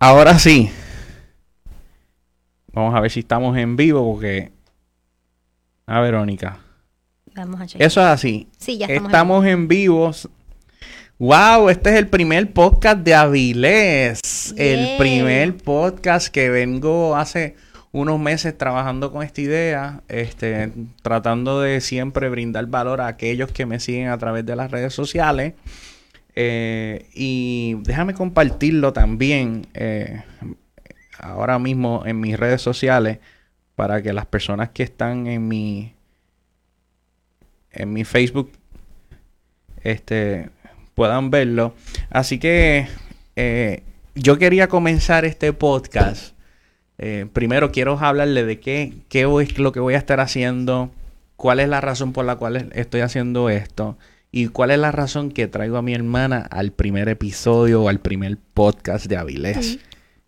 Ahora sí. Vamos a ver si estamos en vivo porque... Ah, Verónica. Vamos a. Eso es así. Sí, ya estamos. Estamos en vivo. Wow, este es el primer podcast de Avilés. El primer podcast que vengo hace unos meses trabajando con esta idea, este, tratando de siempre brindar valor a aquellos que me siguen a través de las redes sociales. Eh, y déjame compartirlo también eh, ahora mismo en mis redes sociales para que las personas que están en mi en mi Facebook este puedan verlo. Así que eh, yo quería comenzar este podcast. Primero quiero hablarle de qué, qué es lo que voy a estar haciendo, cuál es la razón por la cual estoy haciendo esto y cuál es la razón que traigo a mi hermana al primer episodio o al primer podcast de Avilés.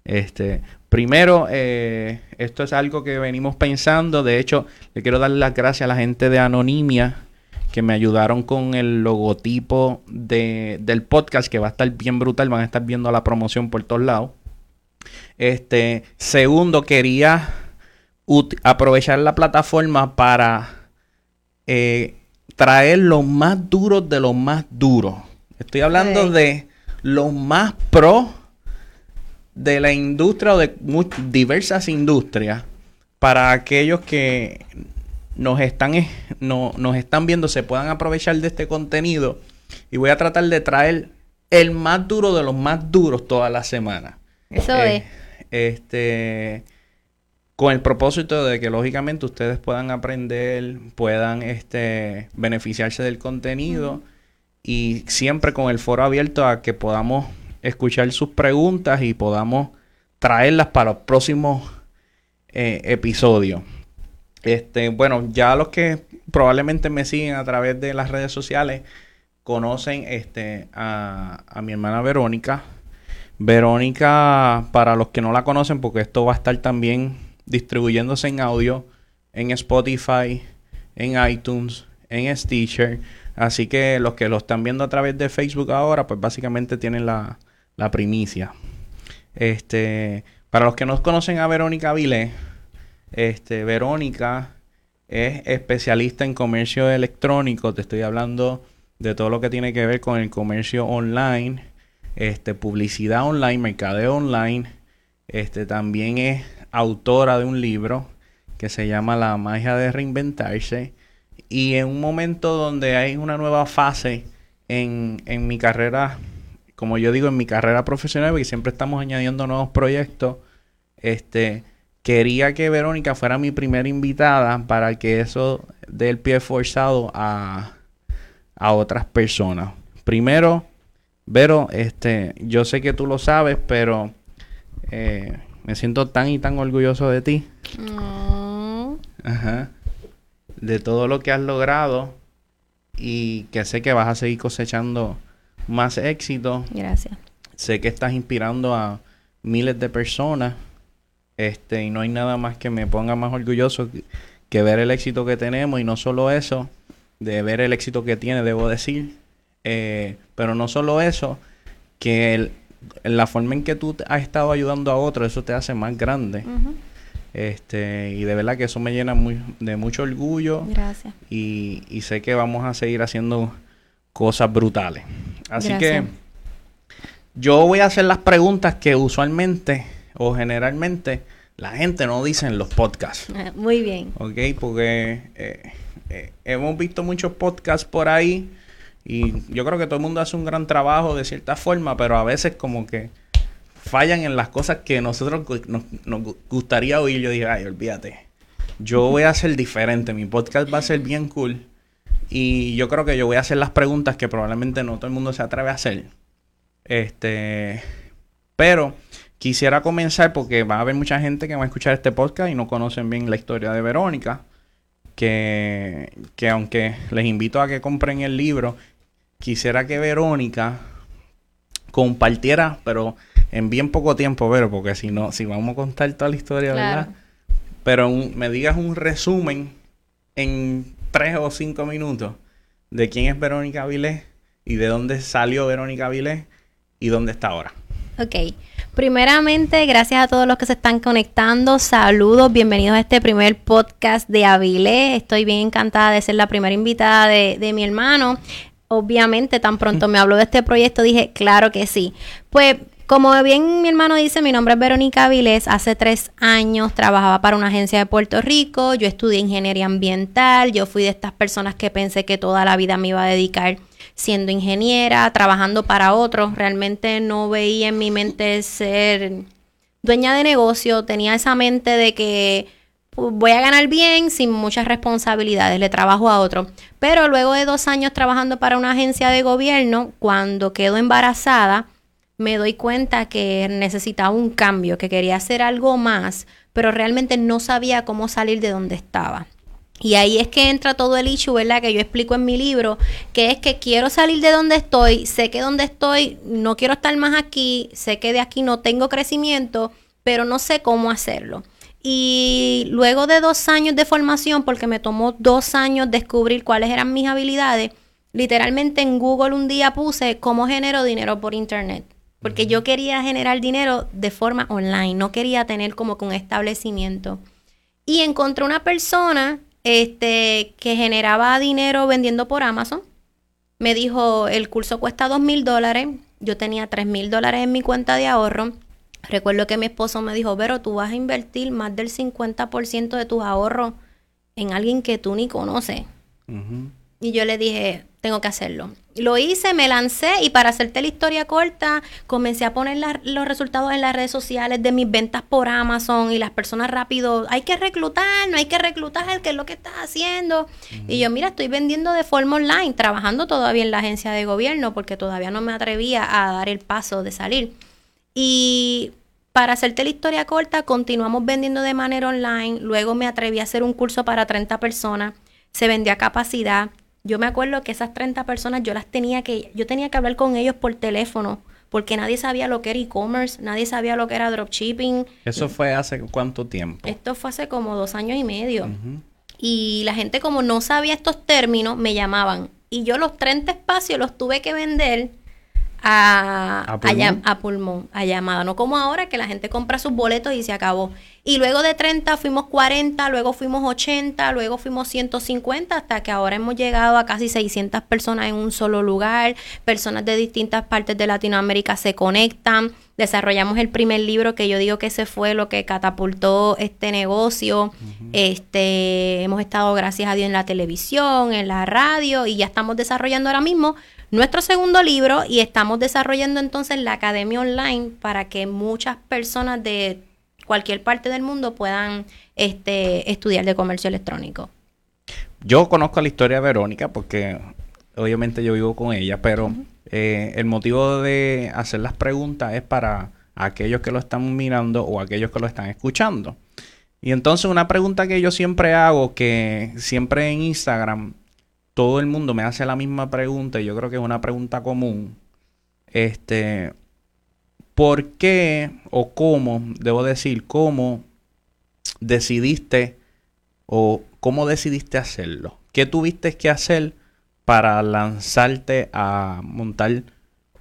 Este, primero, eh, esto es algo que venimos pensando. De hecho, le quiero dar las gracias a la gente de Anonimia que me ayudaron con el logotipo de, del podcast, que va a estar bien brutal. Van a estar viendo la promoción por todos lados. Este, segundo, quería aprovechar la plataforma para eh, traer los más duros de los más duros. Estoy hablando de los más pro de la industria o de diversas industrias para aquellos que nos están, no- nos están viendo se puedan aprovechar de este contenido y voy a tratar de traer el más duro de los más duros toda la semana. Eso Eh, es. Este, con el propósito de que lógicamente ustedes puedan aprender, puedan este, beneficiarse del contenido y siempre con el foro abierto a que podamos escuchar sus preguntas y podamos traerlas para los próximos eh, episodios. Este, bueno, ya los que probablemente me siguen a través de las redes sociales conocen este, a, a mi hermana Verónica. Verónica, para los que no la conocen, porque esto va a estar también distribuyéndose en audio en Spotify, en iTunes, en Stitcher. Así que los que lo están viendo a través de Facebook ahora, pues básicamente tienen la, la primicia. Este, para los que no conocen a Verónica Vilés, este, Verónica es especialista en comercio electrónico. Te estoy hablando de todo lo que tiene que ver con el comercio online, este, publicidad online, mercadeo online. Este, también es autora de un libro que se llama La magia de reinventarse. Y en un momento donde hay una nueva fase en, en mi carrera, como yo digo, en mi carrera profesional, porque siempre estamos añadiendo nuevos proyectos, este, quería que Verónica fuera mi primera invitada para que eso dé el pie forzado a, a otras personas. Primero, Vero, este, yo sé que tú lo sabes, pero eh, me siento tan y tan orgulloso de ti. Mm, Ajá. De todo lo que has logrado y que sé que vas a seguir cosechando más éxito. gracias. Sé que estás inspirando a miles de personas. Este, y no hay nada más que me ponga más orgulloso que, que ver el éxito que tenemos. Y no solo eso, de ver el éxito que tiene, debo decir. Eh, pero no solo eso, que el- la forma en que tú has estado ayudando a otros, eso te hace más grande. Este, y de verdad que eso me llena muy, de mucho orgullo Gracias. y, y sé que vamos a seguir haciendo cosas brutales. Así Gracias. que yo voy a hacer las preguntas que usualmente o generalmente la gente no dice en los podcasts. Ah, Muy bien. ¿Ok? Porque eh, eh, hemos visto muchos podcasts por ahí y yo creo que todo el mundo hace un gran trabajo de cierta forma, pero a veces como que fallan en las cosas que nosotros nos, nos gu- gustaría oír. Yo dije, ay, olvídate. Yo voy a ser diferente. Mi podcast va a ser bien cool. Y yo creo que yo voy a hacer las preguntas que probablemente no todo el mundo se atreve a hacer. Este. Pero quisiera comenzar porque va a haber mucha gente que va a escuchar este podcast y no conocen bien la historia de Verónica. Que, que aunque les invito a que compren el libro, quisiera que Verónica compartiera, pero en bien poco tiempo, pero porque si no, si vamos a contar toda la historia, Claro. ¿verdad? Pero un- me digas un resumen en tres o cinco minutos de quién es Verónica Vilés y de dónde salió Verónica Vilés y dónde está ahora. Ok. Primeramente, gracias a todos los que se están conectando. Saludos, bienvenidos a este primer podcast de Avilé. Estoy bien encantada de ser la primera invitada de, de mi hermano. Obviamente, tan pronto me habló de este proyecto, dije, claro que sí. Pues como bien mi hermano dice, mi nombre es Verónica Avilés. Hace tres años trabajaba para una agencia de Puerto Rico. Yo estudié ingeniería ambiental. Yo fui de estas personas que pensé que toda la vida me iba a dedicar siendo ingeniera, trabajando para otros. Realmente no veía en mi mente ser dueña de negocio. Tenía esa mente de que voy a ganar bien sin muchas responsabilidades, le trabajo a otro. Pero luego de dos años trabajando para una agencia de gobierno, cuando quedo embarazada, me doy cuenta que necesitaba un cambio, que quería hacer algo más, pero realmente no sabía cómo salir de donde estaba. Y ahí es que entra todo el issue, ¿verdad? Que yo explico en mi libro, que es que quiero salir de donde estoy, sé que donde estoy no quiero estar más aquí, sé que de aquí no tengo crecimiento, pero no sé cómo hacerlo. Y luego de dos años de formación, porque me tomó dos años descubrir cuáles eran mis habilidades, literalmente en Google un día puse cómo genero dinero por Internet porque yo quería generar dinero de forma online, no quería tener como que un establecimiento. Y encontré una persona este, que generaba dinero vendiendo por Amazon. Me dijo, el curso cuesta dos mil dólares, yo tenía tres mil dólares en mi cuenta de ahorro. Recuerdo que mi esposo me dijo, pero tú vas a invertir más del 50% de tus ahorros en alguien que tú ni conoces. Y yo le dije, tengo que hacerlo. Lo hice, me lancé y para hacerte la historia corta, comencé a poner los resultados en las redes sociales de mis ventas por Amazon y las personas rápido, hay que reclutar, no hay que reclutar, ¿qué es lo que estás haciendo? Y yo, mira, estoy vendiendo de forma online, trabajando todavía en la agencia de gobierno porque todavía no me atrevía a dar el paso de salir. Y para hacerte la historia corta, continuamos vendiendo de manera online, luego me atreví a hacer un curso para 30 personas, se vendía capacidad yo me acuerdo que esas 30 personas yo las tenía que, yo tenía que hablar con ellos por teléfono, porque nadie sabía lo que era e-commerce, nadie sabía lo que era dropshipping. ¿Eso fue hace cuánto tiempo? Esto fue hace como dos años y medio. Y la gente como no sabía estos términos, me llamaban. Y yo los 30 espacios los tuve que vender a, a, pulmón? a, llamada. No como ahora que la gente compra sus boletos y se acabó. Y luego de 30 fuimos 40, luego fuimos 80, luego fuimos 150, hasta que ahora hemos llegado a casi 600 personas en un solo lugar. Personas de distintas partes de Latinoamérica se conectan. Desarrollamos el primer libro que yo digo que ese fue lo que catapultó este negocio. Este, hemos estado gracias a Dios en la televisión, en la radio y ya estamos desarrollando ahora mismo nuestro segundo libro y estamos desarrollando entonces la academia online para que muchas personas de cualquier parte del mundo puedan este, estudiar de comercio electrónico. Yo conozco la historia de Verónica porque obviamente yo vivo con ella, pero eh, el motivo de hacer las preguntas es para aquellos que lo están mirando o aquellos que lo están escuchando. Y entonces una pregunta que yo siempre hago, que siempre en Instagram todo el mundo me hace la misma pregunta y yo creo que es una pregunta común. Este, ¿por qué o cómo, debo decir, cómo decidiste o cómo decidiste hacerlo? ¿Qué tuviste que hacer para lanzarte a montar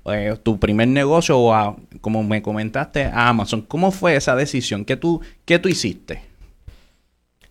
eh, tu primer negocio o a, como me comentaste, a Amazon? ¿Cómo fue esa decisión? ¿Qué tú, qué tú hiciste?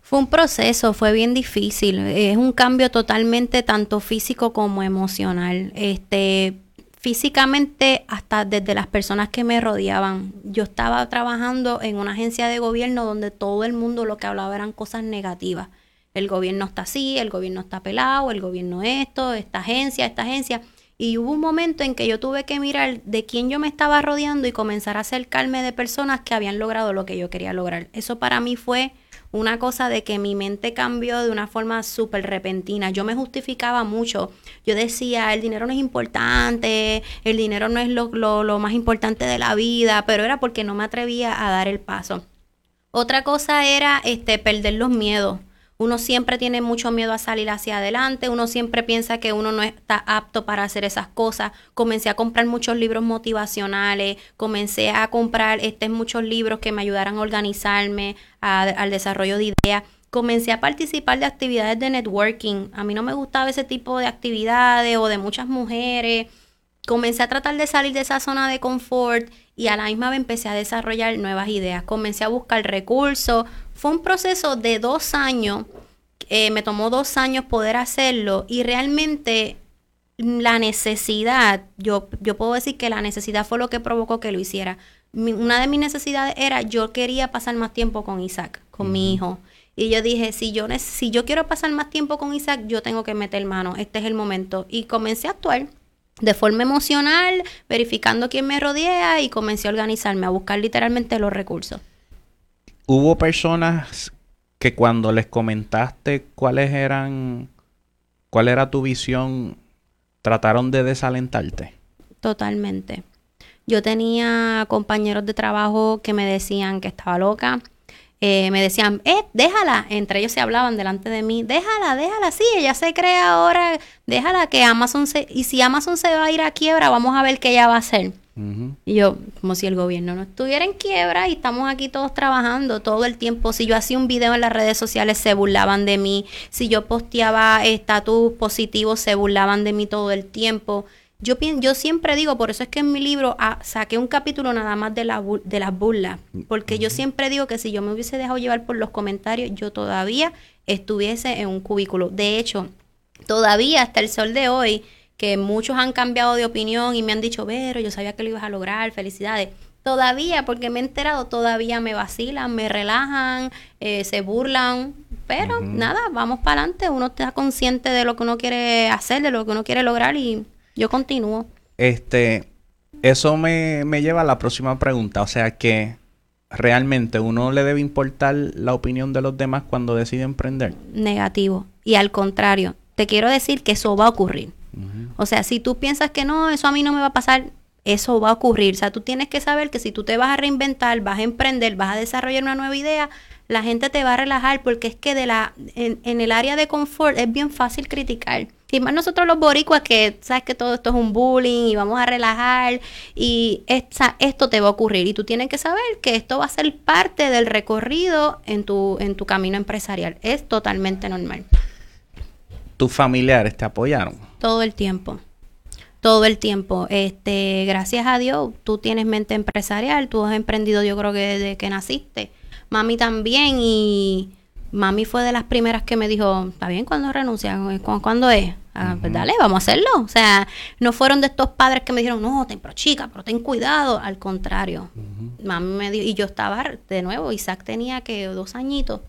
Fue un proceso, fue bien difícil. Es un cambio totalmente tanto físico como emocional. Este, físicamente hasta desde las personas que me rodeaban. Yo estaba trabajando en una agencia de gobierno donde todo el mundo lo que hablaba eran cosas negativas. El gobierno está así, el gobierno está pelado, el gobierno esto, esta agencia, esta agencia. Y hubo un momento en que yo tuve que mirar de quién yo me estaba rodeando y comenzar a acercarme de personas que habían logrado lo que yo quería lograr. Eso para mí fue una cosa de que mi mente cambió de una forma súper repentina. Yo me justificaba mucho. Yo decía, el dinero no es importante, el dinero no es lo, lo, lo más importante de la vida, pero era porque no me atrevía a dar el paso. Otra cosa era este, perder los miedos. Uno siempre tiene mucho miedo a salir hacia adelante, uno siempre piensa que uno no está apto para hacer esas cosas. Comencé a comprar muchos libros motivacionales, comencé a comprar este, muchos libros que me ayudaran a organizarme, al desarrollo de ideas. Comencé a participar de actividades de networking. A mí no me gustaba ese tipo de actividades o de muchas mujeres comencé a tratar de salir de esa zona de confort y a la misma vez empecé a desarrollar nuevas ideas. Comencé a buscar recursos. Fue un proceso de dos años. Eh, me tomó dos años poder hacerlo y realmente la necesidad, yo, yo puedo decir que la necesidad fue lo que provocó que lo hiciera. una de mis necesidades era, yo quería pasar más tiempo con Isaac, con mi hijo. Y yo dije, si yo, si yo quiero pasar más tiempo con Isaac, yo tengo que meter mano, este es el momento. Y comencé a actuar de forma emocional, verificando quién me rodea y comencé a organizarme, a buscar literalmente los recursos. ¿Hubo personas que cuando les comentaste cuáles eran, cuál era tu visión, trataron de desalentarte? Totalmente. Yo tenía compañeros de trabajo que me decían que estaba loca, eh, me decían, eh, déjala. Entre ellos se hablaban delante de mí, déjala, déjala, sí, ella se cree ahora, déjala que Amazon se... Y si Amazon se va a ir a quiebra, vamos a ver qué ella va a hacer. Y yo, como si el gobierno no estuviera en quiebra y estamos aquí todos trabajando todo el tiempo. Si yo hacía un video en las redes sociales, se burlaban de mí. Si yo posteaba estatus positivos, se burlaban de mí todo el tiempo. Yo, yo siempre digo, por eso es que en mi libro ah, saqué un capítulo nada más de, la, de las burlas, porque yo siempre digo que si yo me hubiese dejado llevar por los comentarios, yo todavía estuviese en un cubículo. De hecho, todavía hasta el sol de hoy, que muchos han cambiado de opinión y me han dicho, pero yo sabía que lo ibas a lograr, felicidades. Todavía, porque me he enterado, todavía me vacilan, me relajan, eh, se burlan, pero nada, vamos para adelante, uno está consciente de lo que uno quiere hacer, de lo que uno quiere lograr y yo continúo. Este, eso me, lleva a la próxima pregunta. O sea que realmente uno le debe importar la opinión de los demás cuando decide emprender. Negativo. Y al contrario, te quiero decir que eso va a ocurrir. O sea, si tú piensas que no, eso a mí no me va a pasar, eso va a ocurrir. O sea, tú tienes que saber que si tú te vas a reinventar, vas a emprender, vas a desarrollar una nueva idea, la gente te va a relajar porque es que de la, en, el área de confort es bien fácil criticar. Y más nosotros los boricuas que sabes que todo esto es un bullying y vamos a relajar y esto te va a ocurrir y tú tienes que saber que esto va a ser parte del recorrido en tu, en tu camino empresarial. Es totalmente normal. ¿Tus familiares te apoyaron? Todo el tiempo. Todo el tiempo. Este, gracias a Dios, tú tienes mente empresarial, tú has emprendido yo creo que desde que naciste. Mami también y mami fue de las primeras que me dijo, está bien cuando renuncian, ¿cuándo es? Ah, pues dale, vamos a hacerlo. O sea, no fueron de estos padres que me dijeron, no, ten, pero chica, pero ten cuidado. Al contrario, mami me dijo, y yo estaba de nuevo, Isaac tenía que dos añitos.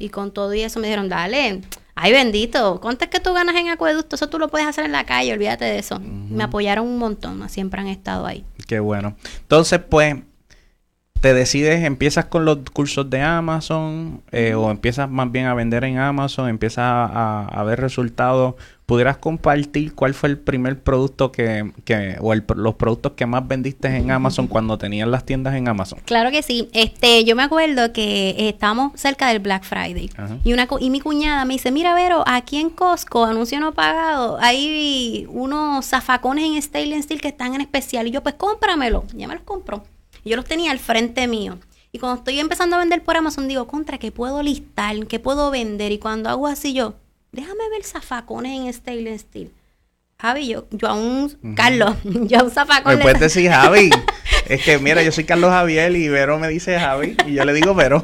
Y con todo y eso me dijeron, dale, ay bendito, ¿cuánto es que tú ganas en acueducto? Eso tú lo puedes hacer en la calle, olvídate de eso. Me apoyaron un montón, siempre han estado ahí. Qué bueno. Entonces, pues, te decides, empiezas con los cursos de Amazon eh, o empiezas más bien a vender en Amazon, empiezas a, ver resultados, ¿pudieras compartir cuál fue el primer producto que, que o los productos que más vendiste en Amazon cuando tenías las tiendas en Amazon? Claro que sí. Este, yo me acuerdo que estábamos cerca del Black Friday y una y mi cuñada me dice, mira Vero, aquí en Costco, anuncio no pagado, hay unos zafacones en Stainless Steel que están en especial y yo pues cómpramelo, ya me los compro. Yo los tenía al frente mío. Y cuando estoy empezando a vender por Amazon, digo, contra, ¿qué puedo listar? ¿Qué puedo vender? Y cuando hago así, yo, déjame ver zafacones en Stainless Steel. Javi, yo, yo a un Carlos, yo a un zafacón. Me puedes decir Javi. es que mira, yo soy Carlos Javier y Vero me dice Javi y yo le digo Vero.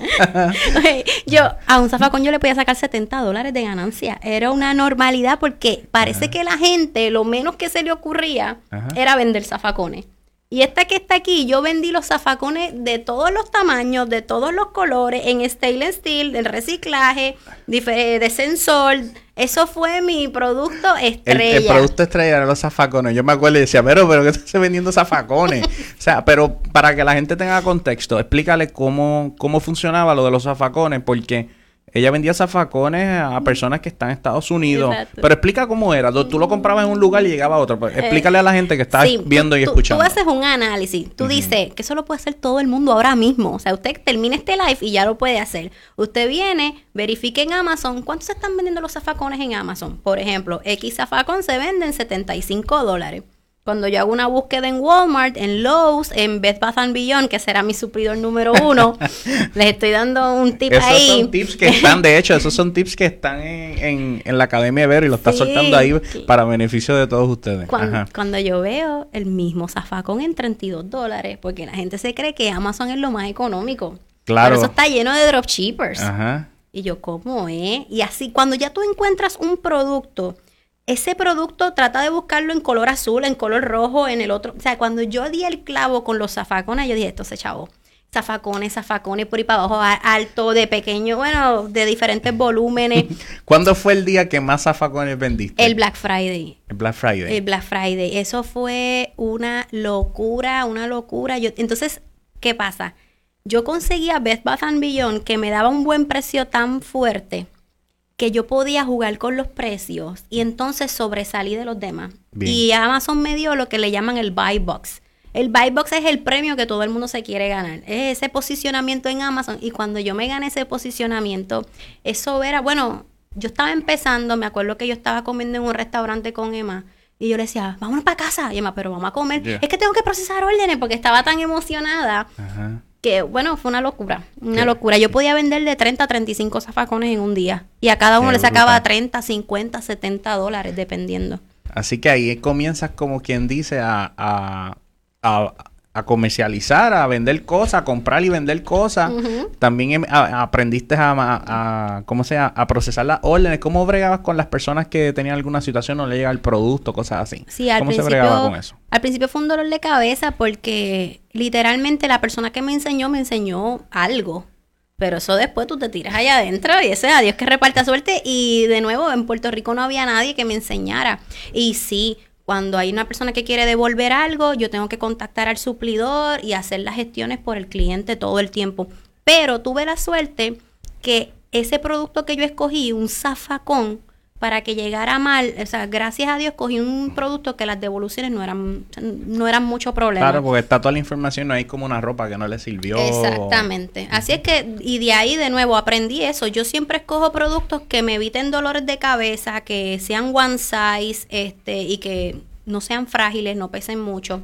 yo a un zafacón yo le podía sacar 70 dólares de ganancia. Era una normalidad porque parece que la gente lo menos que se le ocurría era vender zafacones. Y esta que está aquí, yo vendí los zafacones de todos los tamaños, de todos los colores, en stainless steel, del reciclaje, de sensor. Eso fue mi producto estrella. El, producto estrella eran los zafacones. Yo me acuerdo y decía, pero, pero, ¿qué estás vendiendo zafacones? o sea, pero para que la gente tenga contexto, explícale cómo, cómo funcionaba lo de los zafacones, porque ella vendía zafacones a personas que están en Estados Unidos. Pero explica cómo era. Tú, lo comprabas en un lugar y llegaba a otro. Pues, explícale a la gente que está viendo y escuchando. Tú haces un análisis. Tú dices que eso lo puede hacer todo el mundo ahora mismo. O sea, usted termina este live y ya lo puede hacer. Usted viene, verifique en Amazon cuánto se están vendiendo los zafacones en Amazon. Por ejemplo, X zafacón se vende en 75 dólares. Cuando yo hago una búsqueda en Walmart, en Lowe's, en Bed Bath Beyond, que será mi suplidor número uno, les estoy dando un tip esos ahí. son tips que están, de hecho, esos son tips que están en, en, la Academia Vero y lo está Sí. soltando ahí para beneficio de todos ustedes. Cuando, Ajá. cuando yo veo el mismo zafacón en 32 dólares, porque la gente se cree que Amazon es lo más económico. Claro. Pero eso está lleno de dropshippers. Ajá. Y yo, ¿cómo es? Y así, cuando ya tú encuentras un producto, ese producto trata de buscarlo en color azul, en color rojo, en el otro. O sea, cuando yo di el clavo con los zafacones, yo dije, esto se chavo. Zafacones, zafacones, por ahí para abajo, alto, de pequeño, bueno, de diferentes volúmenes. ¿Cuándo fue el día que más zafacones vendiste? el Black Friday. El Black Friday. El Black Friday. Eso fue una locura, una locura. Yo, entonces, ¿qué pasa? Yo conseguía Best Bath and Beyond que me daba un buen precio tan fuerte que yo podía jugar con los precios y entonces sobresalí de los demás. Bien. Y Amazon me dio lo que le llaman el buy box. El buy box es el premio que todo el mundo se quiere ganar. Es ese posicionamiento en Amazon. Y cuando yo me gané ese posicionamiento, eso era, bueno, yo estaba empezando, me acuerdo que yo estaba comiendo en un restaurante con Emma. Y yo le decía, vámonos para casa. Y Emma, pero vamos a comer. Yeah. Es que tengo que procesar órdenes porque estaba tan emocionada Ajá. Que, bueno, fue una locura. Una Qué- locura. Yo podía vender de 30 a 35 zafacones en un día. Y a cada uno Qué le sacaba brutal. 30, 50, 70 dólares, dependiendo. Así que ahí comienzas como quien dice a, a, a- a comercializar, a vender cosas, a comprar y vender cosas. También em- a- aprendiste a, ¿cómo se llama? a procesar las órdenes. ¿Cómo bregabas con las personas que tenían alguna situación o no le llega el producto, cosas así? Sí, al ¿Cómo se bregaba con eso? al principio fue un dolor de cabeza porque literalmente la persona que me enseñó me enseñó algo. Pero eso después tú te tiras allá adentro y ese es a Dios que reparta suerte. Y de nuevo, en Puerto Rico no había nadie que me enseñara. Y sí, cuando hay una persona que quiere devolver algo, yo tengo que contactar al suplidor y hacer las gestiones por el cliente todo el tiempo. Pero tuve la suerte que ese producto que yo escogí, un zafacón, para que llegara mal, o sea, gracias a Dios cogí un producto que las devoluciones no eran, no eran mucho problema. Claro, porque está toda la información, no hay como una ropa que no le sirvió. Exactamente. Así es que, y de ahí de nuevo aprendí eso. Yo siempre escojo productos que me eviten dolores de cabeza, que sean one size, este, y que no sean frágiles, no pesen mucho,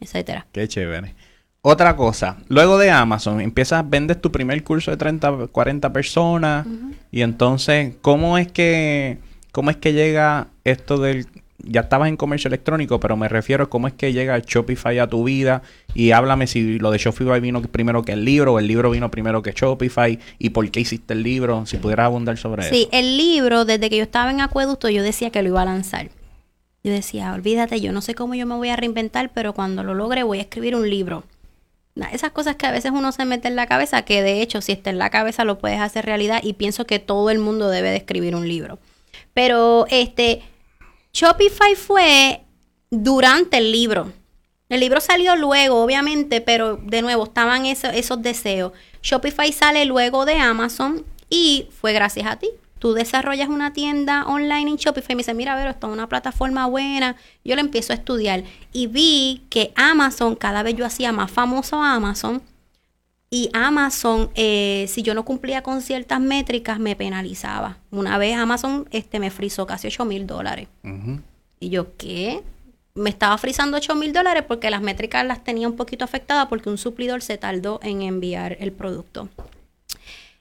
etcétera. Qué chévere. Otra cosa, luego de Amazon, empiezas, vendes tu primer curso de 30, 40 personas y entonces, ¿cómo es que cómo es que llega esto del ya estabas en comercio electrónico, pero me refiero a cómo es que llega Shopify a tu vida y háblame si lo de Shopify vino primero que el libro o el libro vino primero que Shopify y por qué hiciste el libro, si pudieras abundar sobre Sí, eso. el libro, desde que yo estaba en Acueducto, yo decía que lo iba a lanzar. Yo decía, olvídate, yo no sé cómo yo me voy a reinventar, pero cuando lo logre voy a escribir un libro. Esas cosas que a veces uno se mete en la cabeza, que de hecho si está en la cabeza lo puedes hacer realidad y pienso que todo el mundo debe de escribir un libro. Pero este, Shopify fue durante el libro. El libro salió luego, obviamente, pero de nuevo estaban eso- esos deseos. Shopify sale luego de Amazon y fue gracias a ti. Tú desarrollas una tienda online en Shopify y me dice, mira, ver, esto es una plataforma buena. Yo la empiezo a estudiar y vi que Amazon, cada vez yo hacía más famoso a Amazon y Amazon, eh, si yo no cumplía con ciertas métricas, me penalizaba. Una vez Amazon este, me frizó casi 8 mil dólares. Y yo, ¿qué? Me estaba frizando 8 mil dólares porque las métricas las tenía un poquito afectadas porque un suplidor se tardó en enviar el producto.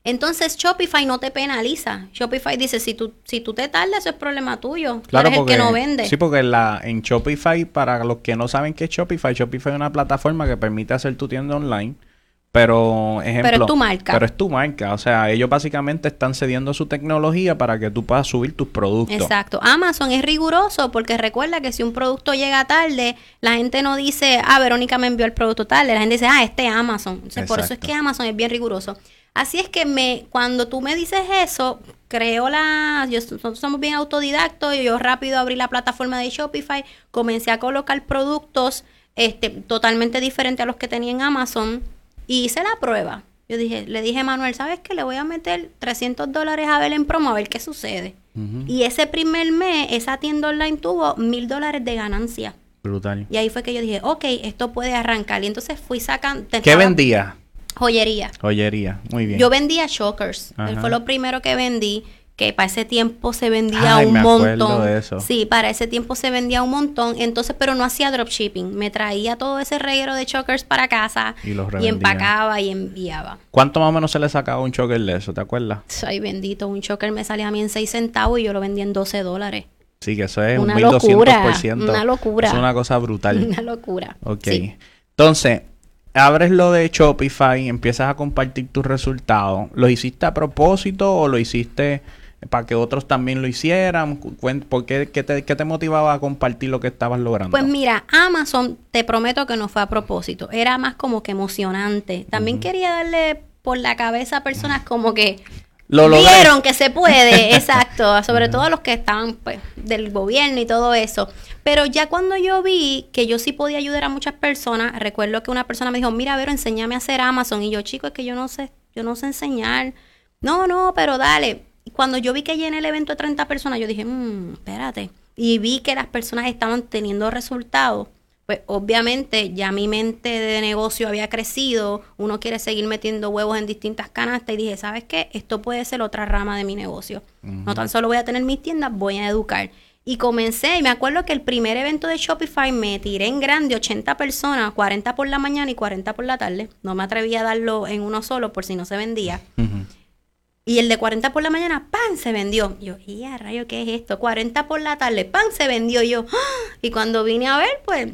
Entonces Shopify no te penaliza. Shopify dice, si tú, si tú te tardas, eso es problema tuyo. Tú Claro, eres porque, el que no vende. Sí, porque la, en Shopify, para los que no saben qué es Shopify, Shopify es una plataforma que permite hacer tu tienda online. Pero, ejemplo, Pero es tu marca. Pero es tu marca. O sea, ellos básicamente están cediendo su tecnología para que tú puedas subir tus productos. Exacto. Amazon es riguroso porque recuerda que si un producto llega tarde, la gente no dice, ah, Verónica me envió el producto tarde. La gente dice, ah, este es Amazon. Entonces, por eso es que Amazon es bien riguroso. Así es que me, cuando tú me dices eso, creo la, yo, nosotros somos bien autodidactos, y yo rápido abrí la plataforma de Shopify, comencé a colocar productos este, totalmente diferentes a los que tenía en Amazon y hice la prueba. Yo dije, le dije a Manuel, ¿sabes qué? Le voy a meter 300 dólares a ver en promo a ver qué sucede. Y ese primer mes, esa tienda online tuvo mil dólares de ganancia. Brutal. Y ahí fue que yo dije, ok, esto puede arrancar. Y entonces fui sacando... ¿Qué vendía? Joyería. Joyería. Muy bien. Yo vendía chokers. Ajá. Él fue lo primero que vendí. Que para ese tiempo se vendía Ay, un me montón. de eso. Sí, para ese tiempo se vendía un montón, entonces, pero no hacía dropshipping. Me traía todo ese reguero de chokers para casa Y los y empacaba y enviaba. ¿Cuánto más o menos se le sacaba un choker de eso? ¿Te acuerdas? Ay, bendito, un choker me salía a mí en 6 centavos y yo lo vendía en 12 dólares. Sí, que eso es Una un locura, 1200%. una locura. Es una cosa brutal. Una locura. Ok. Sí. Entonces, abres lo de Shopify y empiezas a compartir tus resultados. ¿Lo hiciste a propósito o lo hiciste para que otros también lo hicieran? ¿Por qué, qué te, qué te motivaba a compartir lo que estabas logrando? Pues mira, Amazon, te prometo que no fue a propósito. Era más como que emocionante. También quería darle por la cabeza a personas como que Lo logré. vieron que se puede, exacto, sobre todo los que estaban pues, del gobierno y todo eso. Pero ya cuando yo vi que yo sí podía ayudar a muchas personas, recuerdo que una persona me dijo, mira, Vero, enséñame a hacer Amazon. Y yo, chico, es que yo no sé, yo no sé enseñar. No, no, pero dale. Cuando yo vi que llené el evento de 30 personas, yo dije, mmm, espérate. Y vi que las personas estaban teniendo resultados. Pues obviamente ya mi mente de negocio había crecido, uno quiere seguir metiendo huevos en distintas canastas y dije, ¿sabes qué? Esto puede ser otra rama de mi negocio. No tan solo voy a tener mis tiendas, voy a educar. Y comencé, y me acuerdo que el primer evento de Shopify me tiré en grande, 80 personas, 40 por la mañana y 40 por la tarde. No me atreví a darlo en uno solo por si no se vendía. Y el de 40 por la mañana, ¡pam! se vendió. Yo, ¿y a rayo qué es esto? 40 por la tarde, ¡pam! se vendió. Yo, y cuando vine a ver, pues,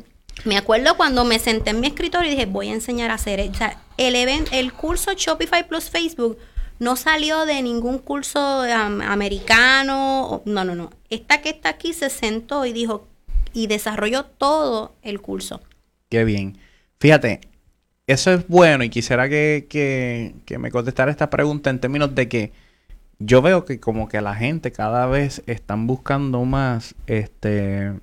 me acuerdo cuando me senté en mi escritorio y dije, voy a enseñar a hacer. O sea, el, event, el curso Shopify Plus Facebook no salió de ningún curso am, americano. No, no, no. Esta que está aquí se sentó y dijo, y desarrolló todo el curso. Qué bien. Fíjate, eso es bueno y quisiera que, que, que me contestara esta pregunta en términos de que yo veo que como que la gente cada vez están buscando más este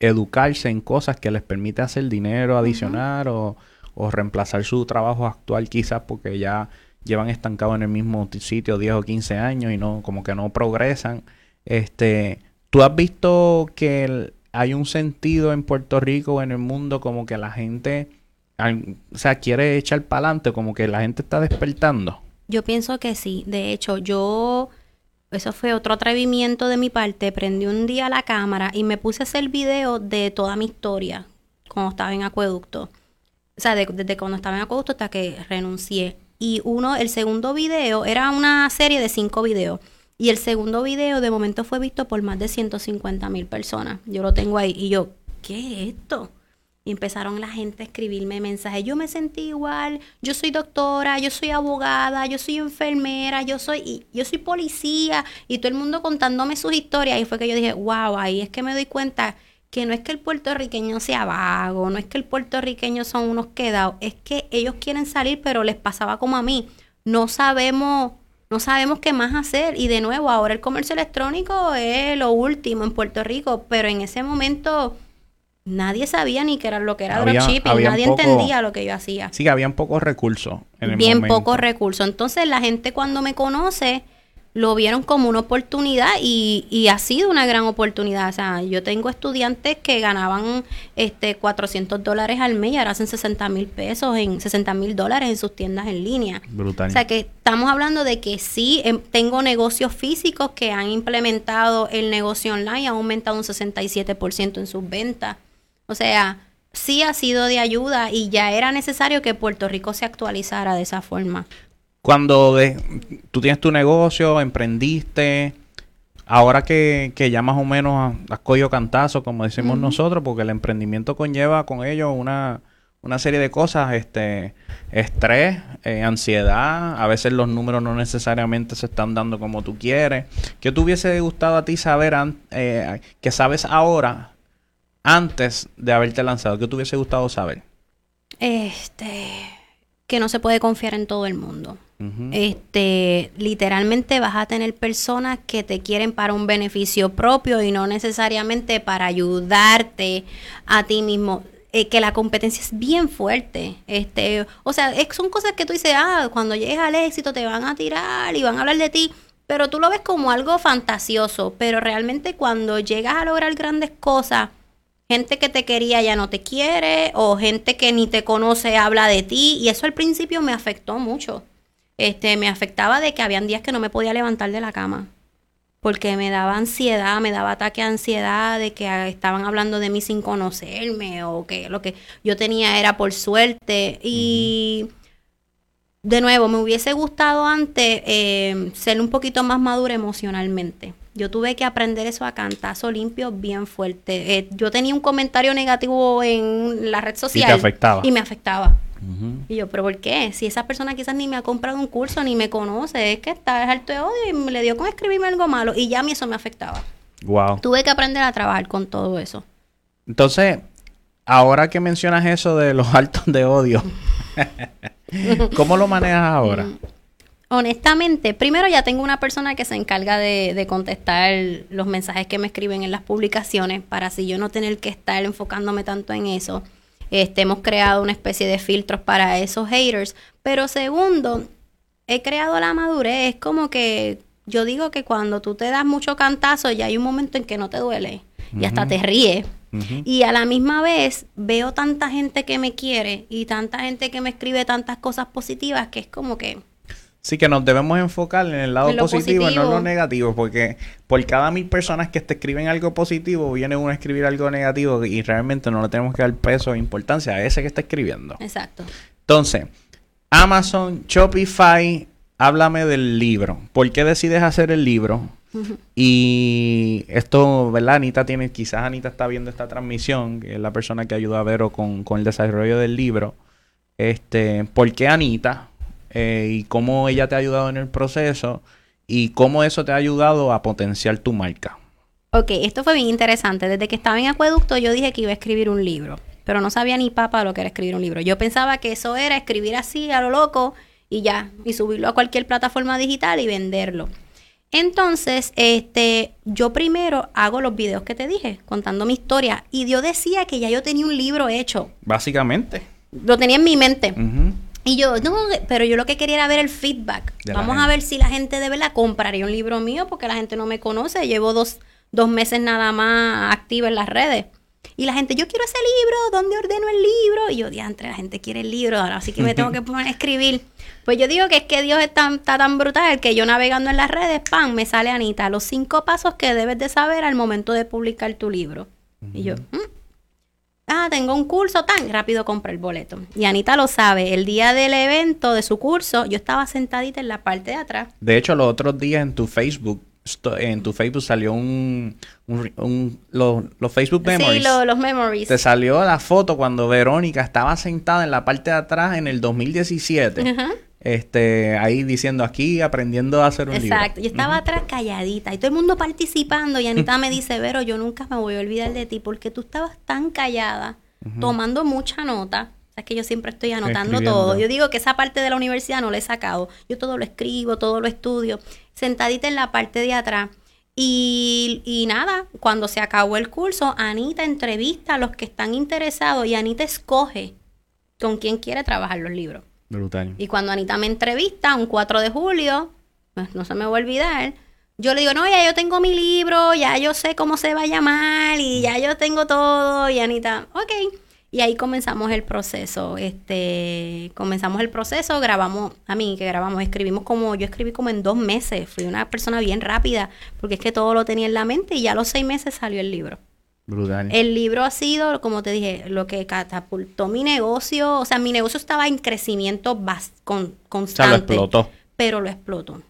educarse en cosas que les permite hacer dinero adicional o, o reemplazar su trabajo actual quizás porque ya llevan estancados en el mismo sitio 10 o 15 años y no como que no progresan. Este, ¿tú has visto que el- hay un sentido en Puerto Rico o en el mundo como que la gente o sea, quiere echar para adelante, como que la gente está despertando? Yo pienso que sí. De hecho, yo, eso fue otro atrevimiento de mi parte. Prendí un día la cámara y me puse a hacer video de toda mi historia cuando estaba en acueducto. O sea, de- desde cuando estaba en acueducto hasta que renuncié. Y uno, el segundo video, era una serie de cinco videos. Y el segundo video de momento fue visto por más de 150 mil personas. Yo lo tengo ahí. Y yo, ¿qué es esto? Y empezaron la gente a escribirme mensajes. Yo me sentí igual. Yo soy doctora, yo soy abogada, yo soy enfermera, yo soy, y- yo soy policía. Y todo el mundo contándome sus historias. Y fue que yo dije, wow, ahí es que me doy cuenta que no es que el puertorriqueño sea vago, no es que el puertorriqueño son unos quedados, es que ellos quieren salir, pero les pasaba como a mí. No sabemos, no sabemos qué más hacer. Y de nuevo, ahora el comercio electrónico es lo último en Puerto Rico, pero en ese momento nadie sabía ni qué era lo que era Había- dropshipping, nadie poco- entendía lo que yo hacía. Sí, habían pocos recursos en el Bien pocos recursos. Entonces la gente cuando me conoce lo vieron como una oportunidad y, y ha sido una gran oportunidad. O sea, yo tengo estudiantes que ganaban este 400 dólares al mes y ahora hacen 60 mil pesos, en 60 mil dólares en sus tiendas en línea. Brutal. O sea que estamos hablando de que sí, em, tengo negocios físicos que han implementado el negocio online, ha aumentado un 67% en sus ventas. O sea, sí ha sido de ayuda y ya era necesario que Puerto Rico se actualizara de esa forma. Cuando de- tú tienes tu negocio, emprendiste, ahora que, que ya más o menos has cogido cantazo, como decimos nosotros, porque el emprendimiento conlleva con ello una, una serie de cosas, este, estrés, eh, ansiedad, a veces los números no necesariamente se están dando como tú quieres. ¿Qué te hubiese gustado a ti saber eh, que sabes ahora antes de haberte lanzado? ¿Qué te hubiese gustado saber? Este, que no se puede confiar en todo el mundo. Este, literalmente vas a tener personas que te quieren para un beneficio propio y no necesariamente para ayudarte a ti mismo. Eh, que la competencia es bien fuerte. Este, o sea, es- son cosas que tú dices, ah, cuando llegues al éxito te van a tirar y van a hablar de ti, pero tú lo ves como algo fantasioso, pero realmente cuando llegas a lograr grandes cosas, gente que te quería ya no te quiere o gente que ni te conoce habla de ti y eso al principio me afectó mucho. Este, me afectaba de que habían días que no me podía levantar de la cama. porque me daba ansiedad, me daba ataque de ansiedad de que estaban hablando de mí sin conocerme o que lo que yo tenía era por suerte. Y de nuevo, me hubiese gustado antes eh, ser un poquito más madura emocionalmente. Yo tuve que aprender eso a cantazo limpio bien fuerte. Eh, yo tenía un comentario negativo en la red social. Y te afectaba. Y me afectaba. Y yo, ¿pero por qué? Si esa persona quizás ni me ha comprado un curso, ni me conoce, es que está es alto de odio y me le dio con escribirme algo malo y ya a mí eso me afectaba. Wow. Tuve que aprender a trabajar con todo eso. Entonces, ahora que mencionas eso de los altos de odio, ¿cómo lo manejas ahora? Honestamente, primero ya tengo una persona que se encarga de, de, contestar los mensajes que me escriben en las publicaciones para así yo no tener que estar enfocándome tanto en eso. Este, hemos creado una especie de filtros para esos haters. Pero segundo, he creado la madurez. Es como que yo digo que cuando tú te das mucho cantazo, ya hay un momento en que no te duele y hasta te ríes. Y a la misma vez veo tanta gente que me quiere y tanta gente que me escribe tantas cosas positivas que es como que Sí, que nos debemos enfocar en el lado positivo, y no en lo negativo, porque por cada mil personas que te escriben algo positivo, viene uno a escribir algo negativo y realmente no le tenemos que dar peso e importancia a ese que está escribiendo. Exacto. Entonces, Amazon, Shopify, háblame del libro. ¿Por qué decides hacer el libro? Y esto, ¿verdad? Anita tiene, quizás Anita está viendo esta transmisión, que es la persona que ayudó a Vero con, con el desarrollo del libro. Este, ¿por qué Anita? Eh, y cómo ella te ha ayudado en el proceso y cómo eso te ha ayudado a potenciar tu marca. Ok, esto fue bien interesante. Desde que estaba en Acueducto yo dije que iba a escribir un libro, pero no sabía ni papa lo que era escribir un libro. Yo pensaba que eso era escribir así a lo loco y ya, y subirlo a cualquier plataforma digital y venderlo. Entonces, este, yo primero hago los videos que te dije, contando mi historia, y yo decía que ya yo tenía un libro hecho. Básicamente. Lo tenía en mi mente. Y yo, no, pero yo lo que quería era ver el feedback. Vamos a ver si la gente de verdad compraría un libro mío porque la gente no me conoce. Llevo dos, dos meses nada más activa en las redes. Y la gente, yo quiero ese libro, ¿dónde ordeno el libro? Y yo, diantre, la gente quiere el libro, ahora así que me tengo que poner a escribir. Pues yo digo que es que Dios está, está tan brutal que yo navegando en las redes, ¡pam! me sale Anita, los cinco pasos que debes de saber al momento de publicar tu libro. Y yo, mm, ah, tengo un curso, tan rápido compré el boleto. Y Anita lo sabe, el día del evento de su curso, yo estaba sentadita en la parte de atrás. De hecho, los otros días en tu Facebook, en tu Facebook salió un, un, los, Facebook Memories. Sí, los Memories. Te salió la foto cuando Verónica estaba sentada en la parte de atrás en el 2017. Ajá este, ahí diciendo aquí, aprendiendo a hacer un libro. Exacto. Yo estaba atrás calladita y todo el mundo participando y Anita me dice, Vero, yo nunca me voy a olvidar de ti porque tú estabas tan callada, tomando mucha nota. O sea, es que yo siempre estoy anotando todo. Yo digo que esa parte de la universidad no la he sacado. Yo todo lo escribo, todo lo estudio. Sentadita en la parte de atrás. Y, y, nada, cuando se acabó el curso, Anita entrevista a los que están interesados y Anita escoge con quién quiere trabajar los libros. Brutal. Y cuando Anita me entrevista, un 4 de julio, pues no se me va a olvidar, yo le digo, no, ya yo tengo mi libro, ya yo sé cómo se va a llamar y ya yo tengo todo. Y Anita, ok. Y ahí comenzamos el proceso. Este, comenzamos el proceso, grabamos, a mí que grabamos, escribimos como, yo escribí como en dos meses. Fui una persona bien rápida, porque es que todo lo tenía en la mente y ya a los seis meses salió el libro. Brutal. El libro ha sido, como te dije, lo que catapultó mi negocio. O sea, mi negocio estaba en crecimiento con, constante. lo explotó. Pero lo explotó.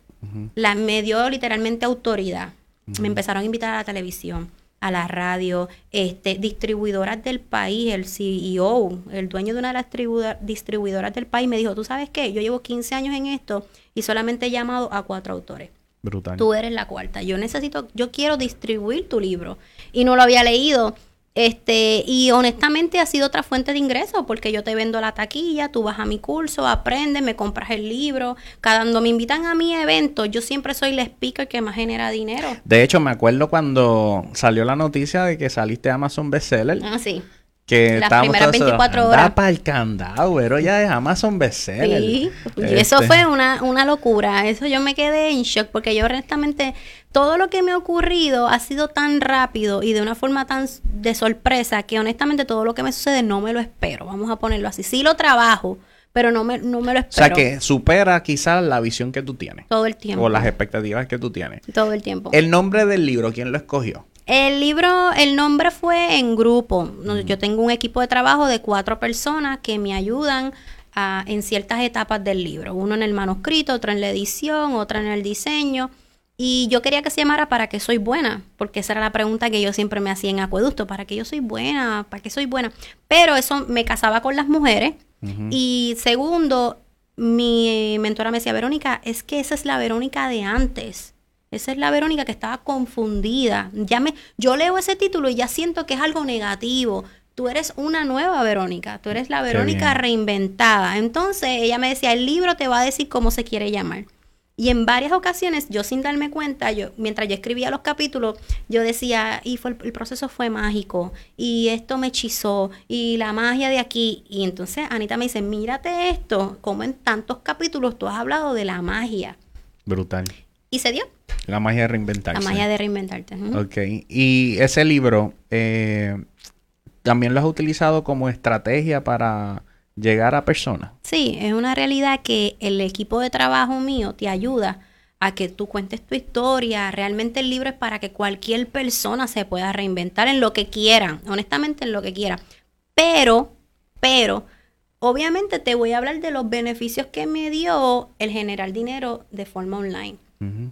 la, me dio literalmente autoridad. Me empezaron a invitar a la televisión, a la radio, este, distribuidoras del país, el CEO, el dueño de una de las distribuidoras del país, me dijo, ¿tú sabes qué? Yo llevo 15 años en esto y solamente he llamado a cuatro autores. Brutal. Tú eres la cuarta. Yo necesito, yo quiero distribuir tu libro. Y no lo había leído. Este, y honestamente ha sido otra fuente de ingreso porque yo te vendo la taquilla, tú vas a mi curso, aprendes, me compras el libro. Cuando me invitan a mi evento, yo siempre soy la speaker que más genera dinero. De hecho, me acuerdo cuando salió la noticia de que saliste a Amazon Bestseller. Ah, sí que las primeras 24 horas. para el candado, pero ya es Amazon bestseller. Sí, y eso este. fue una, una locura. Eso yo me quedé en shock porque yo honestamente todo lo que me ha ocurrido ha sido tan rápido y de una forma tan de sorpresa que honestamente todo lo que me sucede no me lo espero. Vamos a ponerlo así. Sí lo trabajo, pero no me, no me lo O espero. sea, que supera quizás la visión que tú tienes. Todo el tiempo. O las expectativas que tú tienes. Todo el tiempo. El nombre del libro, ¿quién lo escogió? El libro, el nombre fue en grupo. Yo tengo un equipo de trabajo de cuatro personas que me ayudan a- en ciertas etapas del libro. Uno en el manuscrito, otro en la edición, otra en el diseño. Y yo quería que se llamara ¿Para qué soy buena? Porque esa era la pregunta que yo siempre me hacía en Acueducto. ¿Para qué yo soy buena? ¿Para qué soy buena? Pero eso me casaba con las mujeres. Y segundo, mi mentora me decía, Verónica, es que esa es la Verónica de antes. Esa es la Verónica que estaba confundida. Ya me, yo leo ese título y ya siento que es algo negativo. Tú eres una nueva Verónica, tú eres la Verónica reinventada. Entonces ella me decía, el libro te va a decir cómo se quiere llamar. Y en varias ocasiones, yo sin darme cuenta, yo mientras yo escribía los capítulos, yo decía, y fue el, el proceso fue mágico, y esto me hechizó, y la magia de aquí. Y entonces Anita me dice, mírate esto, como en tantos capítulos tú has hablado de la magia. Brutal. Y se dio, La magia de reinventarse. la magia de reinventarte. Ujú. Ok. Y ese libro, eh, ¿también lo has utilizado como estrategia para llegar a personas? Sí, es una realidad que el equipo de trabajo mío te ayuda a que tú cuentes tu historia. Realmente el libro es para que cualquier persona se pueda reinventar en lo que quiera, honestamente en lo que quiera. Pero, pero, obviamente te voy a hablar de los beneficios que me dio el generar dinero de forma online.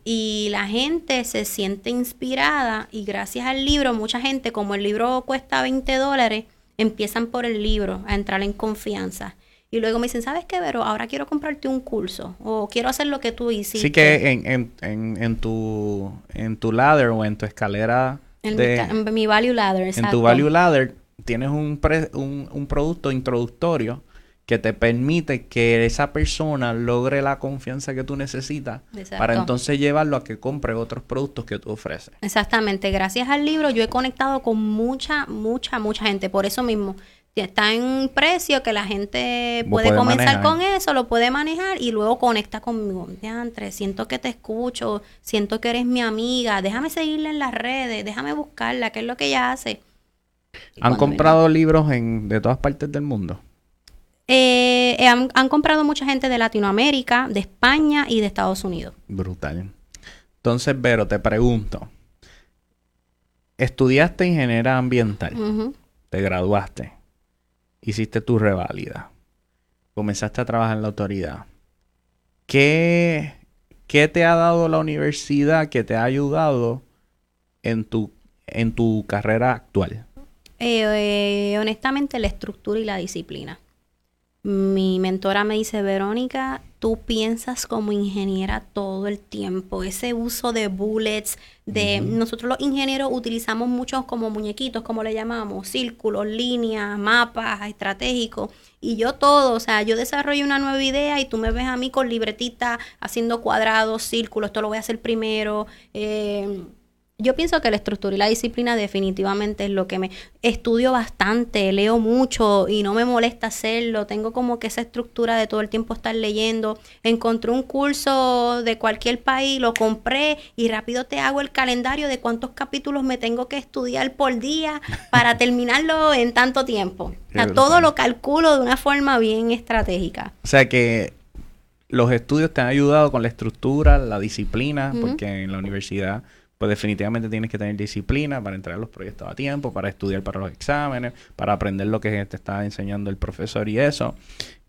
Y la gente se siente inspirada y gracias al libro, mucha gente, como el libro cuesta 20 dólares, empiezan por el libro a entrar en confianza. Y luego me dicen, ¿sabes qué, Vero? Ahora quiero comprarte un curso o quiero hacer lo que tú hiciste. Sí que en, en, en, en tu en tu ladder o en tu escalera en, de, mi, en value ladder, en exacto. tu value ladder tienes un, pre- un, un producto introductorio que te permite que esa persona logre la confianza que tú necesitas Exacto. para entonces llevarlo a que compre otros productos que tú ofreces. Exactamente, gracias al libro yo he conectado con mucha, mucha, mucha gente. Por eso mismo, está en un precio que la gente puede puede comenzar manejar. con eso, lo puede manejar y luego conecta conmigo. Diantre, siento que te escucho, siento que eres mi amiga, déjame seguirla en las redes, déjame buscarla, qué es lo que ella hace. ¿Han comprado libros en, de todas partes del mundo? Eh, eh, han, han comprado mucha gente de Latinoamérica, de España y de Estados Unidos. Brutal. Entonces, Vero, te pregunto. Estudiaste ingeniería ambiental, te graduaste, hiciste tu reválida, comenzaste a trabajar en la autoridad. ¿Qué, qué te ha dado la universidad que te ha ayudado en tu, en tu carrera actual? Eh, eh, honestamente, la estructura y la disciplina. Mi mentora me dice, Verónica, tú piensas como ingeniera todo el tiempo. Ese uso de bullets, de nosotros los ingenieros utilizamos muchos como muñequitos, como le llamamos, círculos, líneas, mapas estratégicos. Y yo todo, o sea, yo desarrollo una nueva idea y tú me ves a mí con libretita haciendo cuadrados, círculos, esto lo voy a hacer primero. eh, yo pienso que la estructura y la disciplina definitivamente es lo que me estudio bastante, leo mucho y no me molesta hacerlo. Tengo como que esa estructura de todo el tiempo estar leyendo. Encontré un curso de cualquier país, lo compré y rápido te hago el calendario de cuántos capítulos me tengo que estudiar por día para terminarlo en tanto tiempo. O sea, Qué todo lo calculo de una forma bien estratégica. O sea que los estudios te han ayudado con la estructura, la disciplina, porque en la universidad pues definitivamente tienes que tener disciplina para entregar los proyectos a tiempo, para estudiar para los exámenes, para aprender lo que te está enseñando el profesor y eso.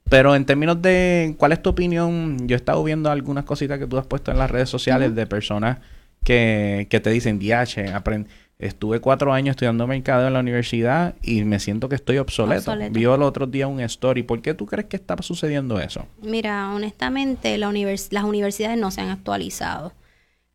Pero en términos de cuál es tu opinión, yo he estado viendo algunas cositas que tú has puesto en las redes sociales de personas que, que te dicen, DH, aprend estuve cuatro años estudiando mercado en la universidad y me siento que estoy obsoleto. Obsoleto. Vio el otro día un story. ¿Por qué tú crees que está sucediendo eso? Mira, honestamente, la univers- las universidades no se han actualizado.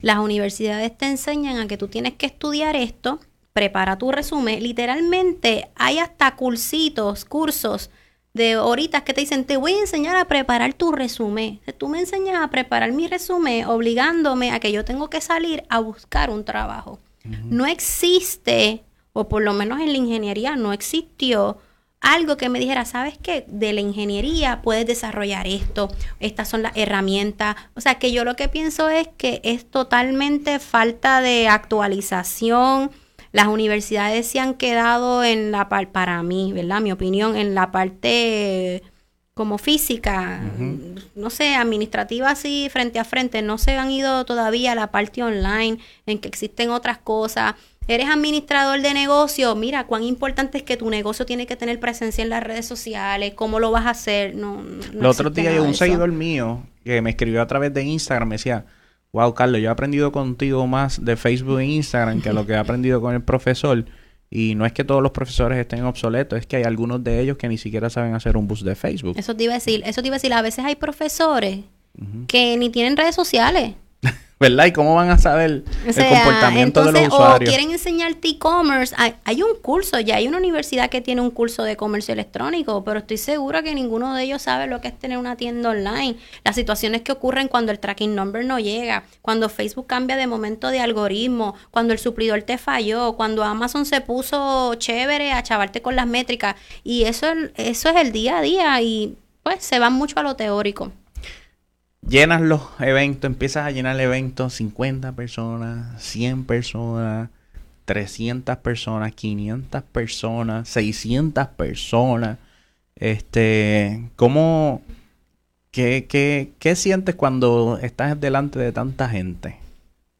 Las universidades te enseñan a que tú tienes que estudiar esto, prepara tu resumen. Literalmente hay hasta cursitos, cursos de horitas que te dicen, te voy a enseñar a preparar tu resumen. Tú me enseñas a preparar mi resumen obligándome a que yo tengo que salir a buscar un trabajo. No existe, o por lo menos en la ingeniería no existió, algo que me dijera, ¿sabes qué? De la ingeniería puedes desarrollar esto, estas son las herramientas. O sea, que yo lo que pienso es que es totalmente falta de actualización. Las universidades se han quedado en la parte, para mí, ¿verdad? Mi opinión, en la parte como física, no sé, administrativa así frente a frente, no se han ido todavía a la parte online en que existen otras cosas. Eres administrador de negocio, mira cuán importante es que tu negocio tiene que tener presencia en las redes sociales, cómo lo vas a hacer. No, no otro otros días un seguidor mío que me escribió a través de Instagram me decía, wow Carlos, yo he aprendido contigo más de Facebook e Instagram que lo que he aprendido con el profesor. Y no es que todos los profesores estén obsoletos, es que hay algunos de ellos que ni siquiera saben hacer un bus de Facebook. Eso te iba a decir, eso te iba a decir, a veces hay profesores que ni tienen redes sociales. ¿Verdad? ¿Y cómo van a saber el comportamiento de los usuarios? O quieren enseñarte e-commerce. Hay, un curso, ya hay una universidad que tiene un curso de comercio electrónico, pero estoy segura que ninguno de ellos sabe lo que es tener una tienda online. Las situaciones que ocurren cuando el tracking number no llega, cuando Facebook cambia de momento de algoritmo, cuando el suplidor te falló, cuando Amazon se puso chévere a chavarte con las métricas. Y eso, eso es el día a día y pues se van mucho a lo teórico llenas los eventos, empiezas a llenar eventos, 50 personas, 100 personas, 300 personas, 500 personas, 600 personas. Este, ¿cómo, qué, qué, qué sientes cuando estás delante de tanta gente?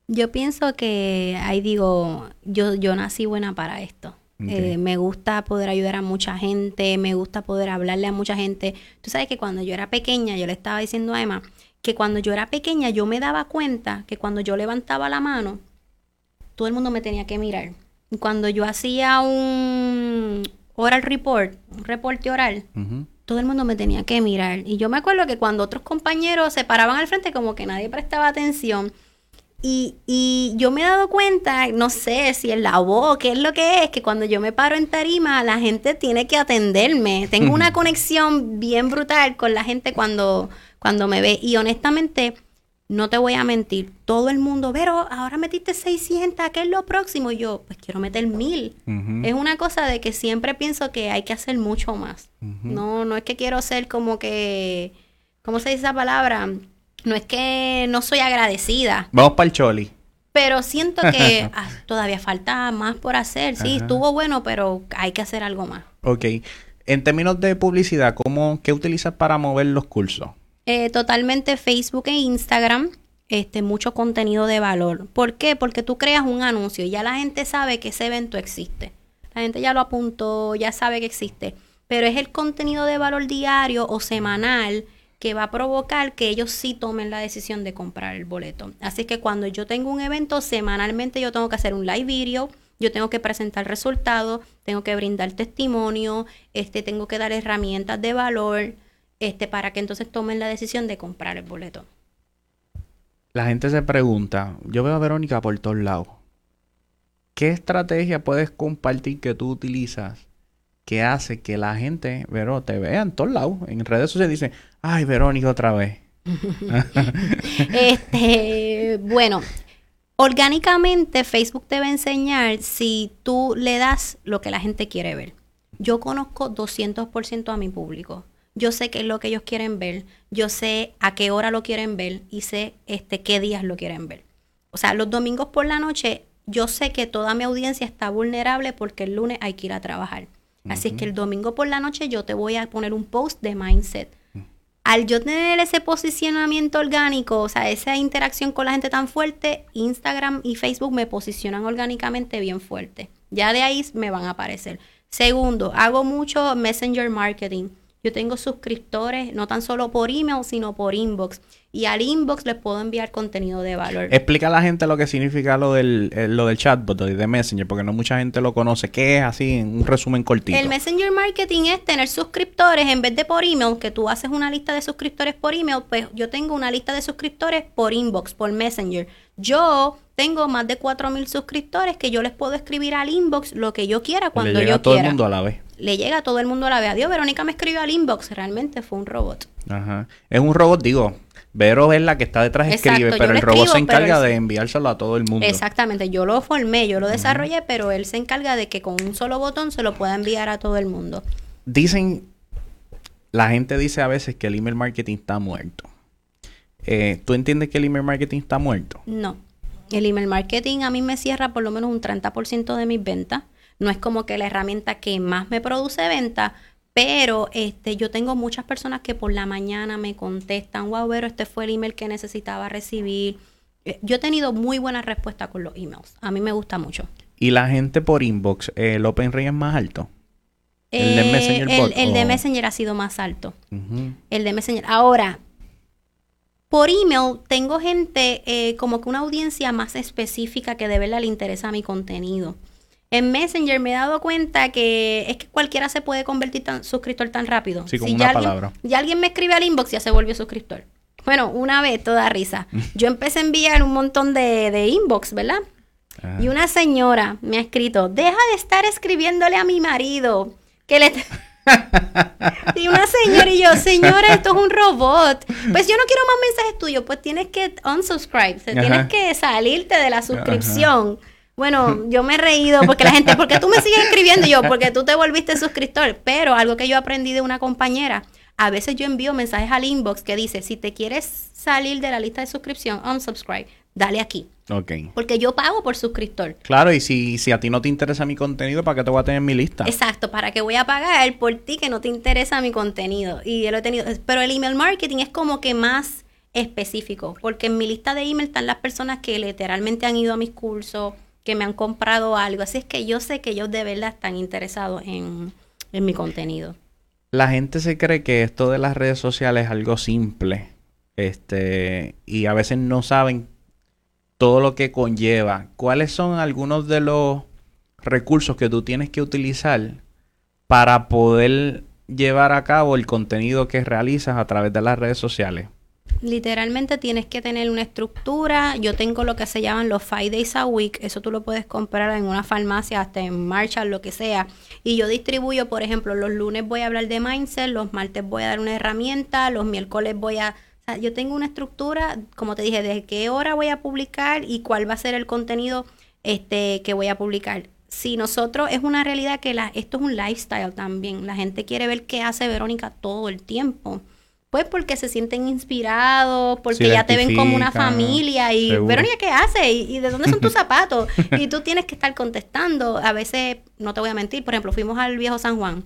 Yo pienso que ahí digo, yo, yo nací buena para esto. Eh, me gusta poder ayudar a mucha gente, me gusta poder hablarle a mucha gente. Tú sabes que cuando yo era pequeña, yo le estaba diciendo a Emma, que cuando yo era pequeña yo me daba cuenta que cuando yo levantaba la mano, todo el mundo me tenía que mirar. Y cuando yo hacía un oral report, un reporte oral, todo el mundo me tenía que mirar. Y yo me acuerdo que cuando otros compañeros se paraban al frente, como que nadie prestaba atención. Y, y, yo me he dado cuenta, no sé si es la voz, qué es lo que es, que cuando yo me paro en tarima, la gente tiene que atenderme. Tengo una conexión bien brutal con la gente cuando, cuando me ve. Y honestamente, no te voy a mentir, todo el mundo, pero ahora metiste 600, ¿qué es lo próximo? Y yo, pues quiero meter mil. Es una cosa de que siempre pienso que hay que hacer mucho más. No, no es que quiero ser como que, ¿cómo se dice esa palabra? No es que no soy agradecida. Vamos para el choli. Pero siento que ah, todavía falta más por hacer. Sí, estuvo bueno, pero hay que hacer algo más. Ok. En términos de publicidad, ¿cómo, ¿qué utilizas para mover los cursos? Eh, totalmente Facebook e Instagram, este, mucho contenido de valor. ¿Por qué? Porque tú creas un anuncio y ya la gente sabe que ese evento existe. La gente ya lo apuntó, ya sabe que existe. Pero es el contenido de valor diario o semanal que va a provocar que ellos sí tomen la decisión de comprar el boleto. Así que cuando yo tengo un evento, semanalmente yo tengo que hacer un live video, yo tengo que presentar resultados, tengo que brindar testimonio, este, tengo que dar herramientas de valor, este, para que entonces tomen la decisión de comprar el boleto. La gente se pregunta, yo veo a Verónica por todos lados. ¿Qué estrategia puedes compartir que tú utilizas que hace que la gente, Vero, te vea en todos lados? En redes sociales dicen, ay, Verónica otra vez. este, bueno, orgánicamente Facebook te va a enseñar si tú le das lo que la gente quiere ver. Yo conozco 200% a mi público yo sé qué es lo que ellos quieren ver, yo sé a qué hora lo quieren ver y sé este, qué días lo quieren ver. O sea, los domingos por la noche, yo sé que toda mi audiencia está vulnerable porque el lunes hay que ir a trabajar. Así es que el domingo por la noche yo te voy a poner un post de mindset. Al yo tener ese posicionamiento orgánico, o sea, esa interacción con la gente tan fuerte, Instagram y Facebook me posicionan orgánicamente bien fuerte. Ya de ahí me van a aparecer. Segundo, hago mucho messenger marketing. Yo tengo suscriptores no tan solo por email, sino por inbox. Y al inbox les puedo enviar contenido de valor. Explica a la gente lo que significa lo del, lo del chatbot, de Messenger, porque no mucha gente lo conoce. ¿Qué es así en un resumen cortito? El Messenger Marketing es tener suscriptores en vez de por email, que tú haces una lista de suscriptores por email, pues yo tengo una lista de suscriptores por inbox, por Messenger. Yo tengo más de 4.000 suscriptores que yo les puedo escribir al inbox lo que yo quiera cuando Le llega a todo el mundo a la vez. Le llega a todo el mundo a la vez. Adiós, Verónica me escribió al inbox. Realmente fue un robot. Ajá. Es un robot, digo. Vero es la que está detrás escribe, pero el robot se encarga de enviárselo a todo el mundo. Exactamente, yo lo formé, yo lo desarrollé, pero él se encarga de que con un solo botón se lo pueda enviar a todo el mundo. Dicen, la gente dice a veces que el email marketing está muerto. Eh, ¿Tú entiendes que el email marketing está muerto? No. El email marketing a mí me cierra por lo menos un 30% de mis ventas. No es como que la herramienta que más me produce venta, Pero este, yo tengo muchas personas que por la mañana me contestan, wow, pero este fue el email que necesitaba recibir. Eh, Yo he tenido muy buena respuesta con los emails. A mí me gusta mucho. Y la gente por inbox, eh, ¿el open rate es más alto? ¿El de Messenger el, el de Messenger ha sido más alto. El de Messenger. Ahora, por email tengo gente eh, como que una audiencia más específica que de verdad le interesa mi contenido. En Messenger me he dado cuenta que es que cualquiera se puede convertir suscriptor tan rápido. Sí, con si una ya palabra. Alguien, ya alguien me escribe al inbox, ya se volvió suscriptor. Bueno, una vez, toda risa. Yo empecé a enviar un montón de, de inbox, ¿verdad? Ah. Y una señora me ha escrito, deja de estar escribiéndole a mi marido. Que le... y una señora y yo, señora, esto es un robot. Pues yo no quiero más mensajes tuyos, pues tienes que unsubscribe, o sea, Ajá. tienes que salirte de la suscripción. Bueno, yo me he reído porque la gente, porque tú me sigues escribiendo yo, porque tú te volviste suscriptor. Pero algo que yo aprendí de una compañera, a veces yo envío mensajes al inbox que dice, si te quieres salir de la lista de suscripción, unsubscribe, dale aquí. Ok. Porque yo pago por suscriptor. Claro, y si, si a ti no te interesa mi contenido, ¿para qué te voy a tener en mi lista? Exacto, para que voy a pagar por ti que no te interesa mi contenido. Y yo lo he tenido. Pero el email marketing es como que más específico, porque en mi lista de email están las personas que literalmente han ido a mis cursos, que me han comprado algo. Así es que yo sé que ellos de verdad están interesados en, en mi contenido. La gente se cree que esto de las redes sociales es algo simple. Este, y a veces no saben todo lo que conlleva. ¿Cuáles son algunos de los recursos que tú tienes que utilizar para poder llevar a cabo el contenido que realizas a través de las redes sociales? Literalmente tienes que tener una estructura. Yo tengo lo que se llaman los five days a week. Eso tú lo puedes comprar en una farmacia, hasta en Marshall, lo que sea. Y yo distribuyo, por ejemplo, los lunes voy a hablar de mindset, los martes voy a dar una herramienta, los miércoles voy a... Yo tengo una estructura, como te dije, de qué hora voy a publicar y cuál va a ser el contenido este, que voy a publicar. Si nosotros, es una realidad que la, esto es un lifestyle también. La gente quiere ver qué hace Verónica todo el tiempo. Pues porque se sienten inspirados, porque ya te ven como una familia y seguro. Verónica, ¿qué hace? ¿Y, y de dónde son tus zapatos? y tú tienes que estar contestando. A veces, no te voy a mentir, por ejemplo, fuimos al viejo San Juan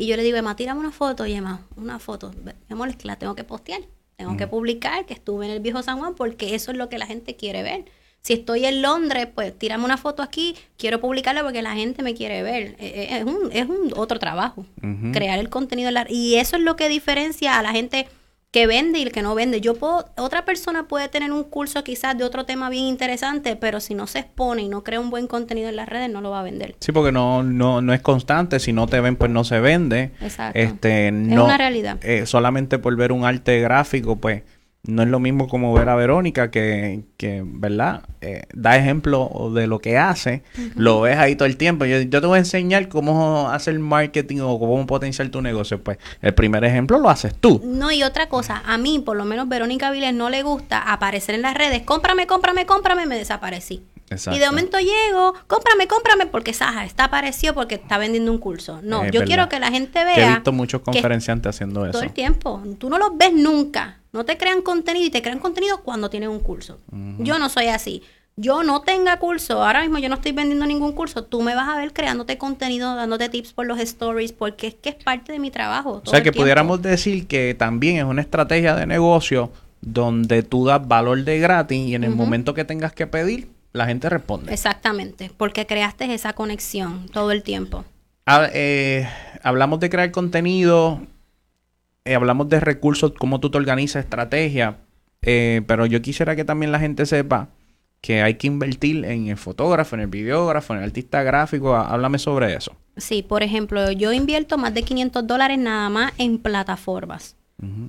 y yo le digo, Emma, tírame una foto. Y Emma, una foto. Mi amor, es que la tengo que postear. Tengo que publicar que estuve en el viejo San Juan porque eso es lo que la gente quiere ver. Si estoy en Londres, pues tírame una foto aquí. Quiero publicarla porque la gente me quiere ver. Eh, eh, Es un, es un otro trabajo. Crear el contenido. y eso es lo que diferencia a la gente que vende y el que no vende. Yo puedo, otra persona puede tener un curso quizás de otro tema bien interesante, pero si no se expone y no crea un buen contenido en las redes, no lo va a vender. Sí, porque no, no, no es constante. Si no te ven, pues no se vende. Exacto. Este, no, una realidad. eh, solamente por ver un arte gráfico, pues no es lo mismo como ver a Verónica que, que ¿verdad? Eh, da ejemplo de lo que hace. Lo ves ahí todo el tiempo. Yo, yo te voy a enseñar cómo hacer marketing o cómo potenciar tu negocio. Pues el primer ejemplo lo haces tú. No, y otra cosa, a mí, por lo menos Verónica Viles, no le gusta aparecer en las redes, cómprame, cómprame, cómprame, me desaparecí. Exacto. Y de momento llego, cómprame, cómprame, porque Saja está apareció porque está vendiendo un curso. No, Es yo verdad. quiero que la gente Que he vea visto muchos conferenciantes haciendo eso. todo el tiempo. Tú no los ves nunca. No te crean contenido y te crean contenido cuando tienes un curso. Yo no soy así. Yo no tenga curso, ahora mismo yo no estoy vendiendo ningún curso. Tú me vas a ver creándote contenido, dándote tips por los stories, porque es que es parte de mi trabajo. O sea que pudiéramos decir que también es una estrategia de negocio donde tú das valor de gratis y en el momento que tengas que pedir, la gente responde. Exactamente, porque creaste esa conexión todo el tiempo. Ah, eh, hablamos de crear contenido, eh, hablamos de recursos, cómo tú te organizas, estrategia, eh, pero yo quisiera que también la gente sepa que hay que invertir en el fotógrafo, en el videógrafo, en el artista gráfico. Há- Háblame sobre eso. Sí, por ejemplo, yo invierto más de 500 dólares nada más en plataformas.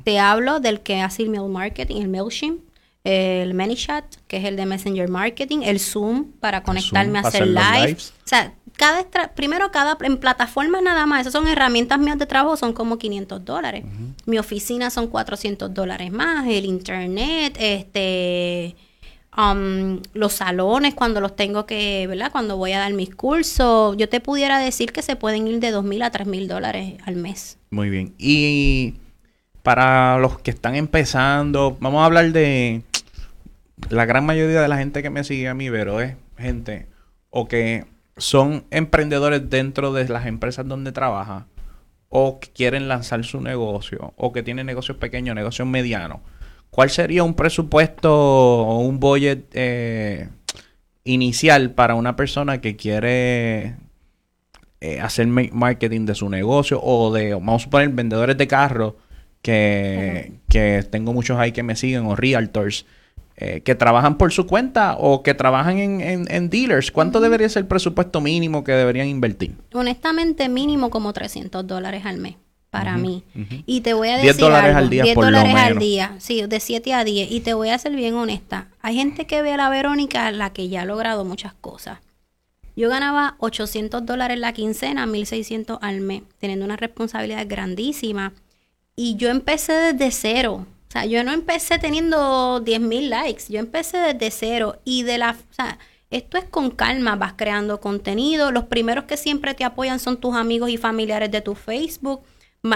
Te hablo del que hace el mail marketing, el MailChimp, el ManyChat, que es el de Messenger Marketing, el Zoom para conectarme a hacer live. lives. O sea, cada primero cada en plataformas nada más, esas son herramientas mías de trabajo, son como 500 dólares. Mi oficina son 400 dólares más, el internet, este um, los salones cuando los tengo que, ¿verdad? Cuando voy a dar mis cursos, yo te pudiera decir que se pueden ir de 2 mil a 3 mil dólares al mes. Muy bien. Y para los que están empezando, vamos a hablar de la gran mayoría de la gente que me sigue a mí, pero es gente o que son emprendedores dentro de las empresas donde trabaja o que quieren lanzar su negocio o que tienen negocios pequeños, negocios medianos, ¿cuál sería un presupuesto o un budget eh, inicial para una persona que quiere eh, hacer marketing de su negocio o de, vamos a suponer, vendedores de carros que, que tengo muchos ahí que me siguen o realtors eh, que trabajan por su cuenta o que trabajan en, dealers, ¿cuánto debería ser el presupuesto mínimo que deberían invertir? Honestamente, mínimo como 300 dólares al mes para mí. Y te voy a decir 10 dólares al día 10 por dólares lo al día, sí, de 7 a 10. Y te voy a ser bien honesta. Hay gente que ve a la Verónica la que ya ha logrado muchas cosas. Yo ganaba 800 dólares la quincena, 1600 al mes, teniendo una responsabilidad grandísima. Y yo empecé desde cero. O sea, yo no empecé teniendo 10 mil likes, yo empecé desde cero y de la... O sea, esto es con calma, vas creando contenido, los primeros que siempre te apoyan son tus amigos y familiares de tu Facebook.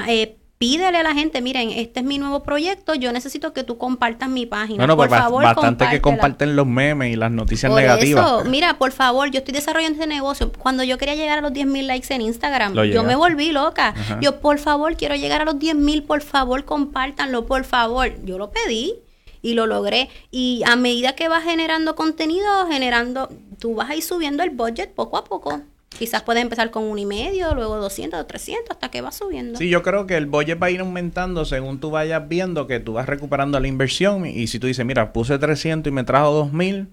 Eh, pídele a la gente, miren, este es mi nuevo proyecto, yo necesito que tú compartas mi página. Bueno, por pues favor, bastante que comparten los memes y las noticias negativas. mira, por favor, yo estoy desarrollando este negocio. Cuando yo quería llegar a los 10 mil likes en Instagram, yo me volví loca. Yo, por favor, quiero llegar a los 10 mil, por favor, compártanlo, por favor. Yo lo pedí y lo logré. Y a medida que vas generando contenido, generando, tú vas a ir subiendo el budget poco a poco. Quizás puedes empezar con un y medio, luego 200, 300, hasta que va subiendo. Sí, yo creo que el budget va a ir aumentando según tú vayas viendo que tú vas recuperando la inversión. Y si tú dices, mira, puse 300 y me trajo 2000,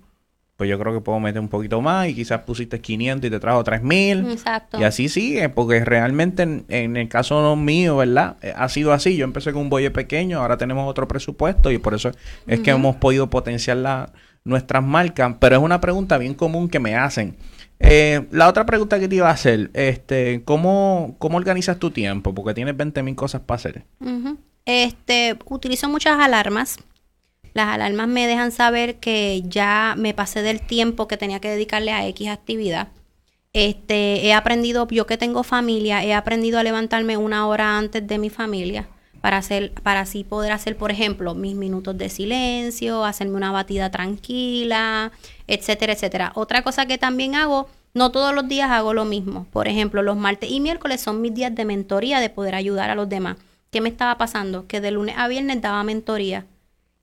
pues yo creo que puedo meter un poquito más. Y quizás pusiste 500 y te trajo 3000. Exacto. Y así sigue, porque realmente en, el caso mío, ¿verdad? Eh, ha sido así. Yo empecé con un budget pequeño, ahora tenemos otro presupuesto y por eso es que hemos podido potenciar la, nuestras marcas. Pero es una pregunta bien común que me hacen. Eh, la otra pregunta que te iba a hacer, este, ¿cómo, cómo organizas tu tiempo? Porque tienes 20 mil cosas para hacer. Este, utilizo muchas alarmas. Las alarmas me dejan saber que ya me pasé del tiempo que tenía que dedicarle a X actividad. Este, he aprendido, yo que tengo familia, he aprendido a levantarme una hora antes de mi familia para hacer, para así poder hacer, por ejemplo, mis minutos de silencio, hacerme una batida tranquila, etcétera, etcétera. Otra cosa que también hago, no todos los días hago lo mismo. Por ejemplo, los martes y miércoles son mis días de mentoría, de poder ayudar a los demás. ¿Qué me estaba pasando? Que de lunes a viernes daba mentoría.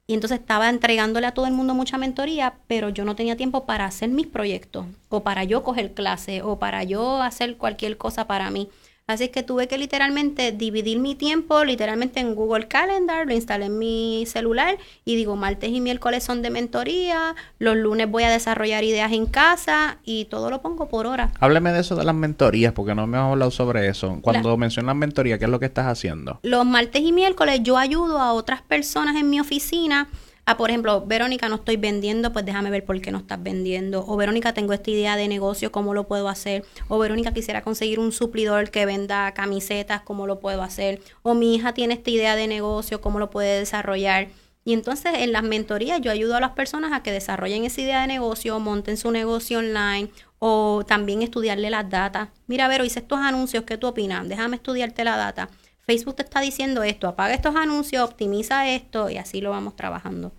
Y entonces estaba entregándole a todo el mundo mucha mentoría, pero yo no tenía tiempo para hacer mis proyectos, o para yo coger clase, o para yo hacer cualquier cosa para mí. Así que tuve que literalmente dividir mi tiempo, literalmente en Google Calendar, lo instalé en mi celular y digo, martes y miércoles son de mentoría, los lunes voy a desarrollar ideas en casa y todo lo pongo por hora. Hábleme de eso de las mentorías, porque no me has hablado sobre eso. Cuando mencionas mentoría, ¿qué es lo que estás haciendo? Los martes y miércoles yo ayudo a otras personas en mi oficina Ah, por ejemplo, Verónica, no estoy vendiendo, pues déjame ver por qué no estás vendiendo. O Verónica, tengo esta idea de negocio, ¿cómo lo puedo hacer? O Verónica, quisiera conseguir un suplidor que venda camisetas, ¿cómo lo puedo hacer? O mi hija tiene esta idea de negocio, ¿cómo lo puede desarrollar? Y entonces en las mentorías yo ayudo a las personas a que desarrollen esa idea de negocio, monten su negocio online o también estudiarle las datas. Mira, Vero, hice estos anuncios, ¿qué tú opinas? Déjame estudiarte la data. Facebook te está diciendo esto, apaga estos anuncios, optimiza esto y así lo vamos trabajando.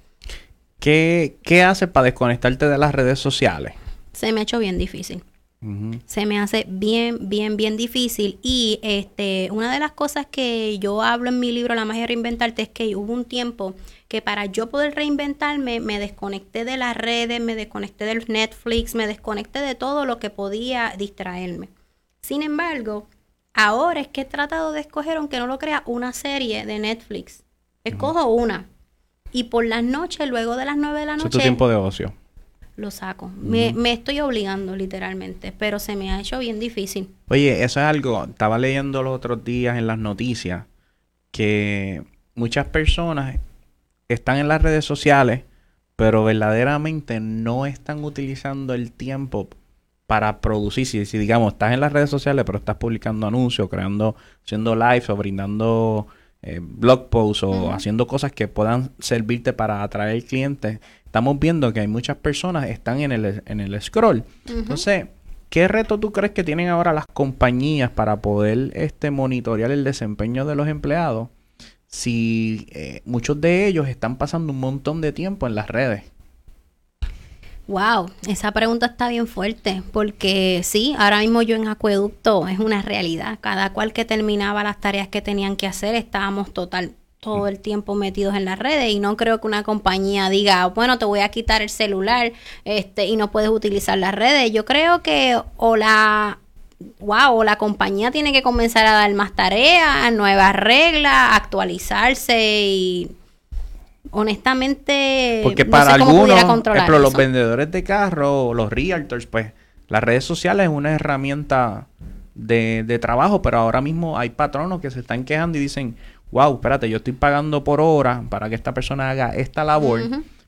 ¿Qué, qué haces para desconectarte de las redes sociales? Se me ha hecho bien difícil. Se me hace bien, bien, bien difícil. Y este, una de las cosas que yo hablo en mi libro La magia de reinventarte es que hubo un tiempo que para yo poder reinventarme me desconecté de las redes, me desconecté del Netflix, me desconecté de todo lo que podía distraerme. Sin embargo, ahora es que he tratado de escoger, aunque no lo crea, una serie de Netflix. Escojo una y por las noches, luego de las 9 de la noche... Es tu tiempo de ocio. Lo saco. me, me, estoy obligando literalmente, pero se me ha hecho bien difícil. Oye, eso es algo, estaba leyendo los otros días en las noticias que muchas personas están en las redes sociales, pero verdaderamente no están utilizando el tiempo para producir. Si, si digamos, estás en las redes sociales, pero estás publicando anuncios, creando, haciendo lives o brindando eh, blog posts o haciendo cosas que puedan servirte para atraer clientes, estamos viendo que hay muchas personas que están en el, en el scroll. Entonces, ¿qué reto tú crees que tienen ahora las compañías para poder este, monitorear el desempeño de los empleados si eh, muchos de ellos están pasando un montón de tiempo en las redes? Wow, esa pregunta está bien fuerte, porque sí, ahora mismo yo en acueducto es una realidad. Cada cual que terminaba las tareas que tenían que hacer, estábamos total, todo el tiempo metidos en las redes y no creo que una compañía diga, bueno, te voy a quitar el celular este, y no puedes utilizar las redes. Yo creo que o la wow, la compañía tiene que comenzar a dar más tareas, nuevas reglas, actualizarse y honestamente porque para algunos, ejemplo, los vendedores de carro o los realtors, pues las redes sociales es una herramienta de, de trabajo, pero ahora mismo hay patronos que se están quejando y dicen, wow, espérate, yo estoy pagando por hora para que esta persona haga esta labor,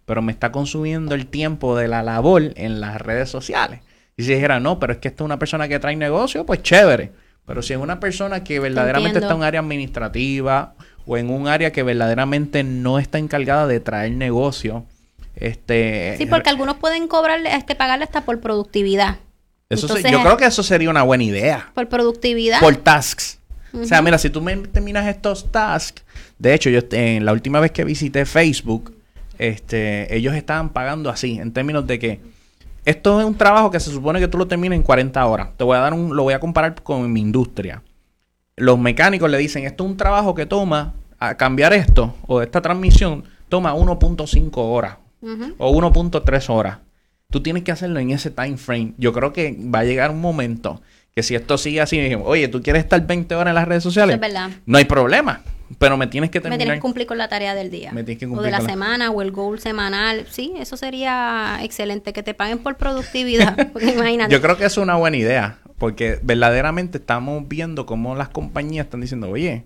pero me está consumiendo el tiempo de la labor en las redes sociales. Y si dijera, no, pero es que esta es una persona que trae negocio, pues chévere. Pero si es una persona que verdaderamente está en un área administrativa o en un área que verdaderamente no está encargada de traer negocio, este... Sí, porque algunos pueden cobrarle, este, pagarle hasta por productividad. Eso yo creo que eso sería una buena idea. Por productividad. Por tasks. O sea, mira, si tú me terminas estos tasks, de hecho, yo en la última vez que visité Facebook, este, ellos estaban pagando así, en términos de que esto es un trabajo que se supone que tú lo termines en 40 horas. Te voy a dar un, lo voy a comparar con mi industria. Los mecánicos le dicen, esto es un trabajo que toma, a cambiar esto o esta transmisión, toma 1.5 horas o 1.3 horas. Tú tienes que hacerlo en ese time frame. Yo creo que va a llegar un momento que si esto sigue así, oye, tú quieres estar 20 horas en las redes sociales, no hay problema. Pero me tienes que terminar. Me tienes que cumplir con la tarea del día. Me tienes que cumplir o de la, semana o el goal semanal. Sí, eso sería excelente. Que te paguen por productividad. Yo creo que es una buena idea. Porque verdaderamente estamos viendo cómo las compañías están diciendo, oye,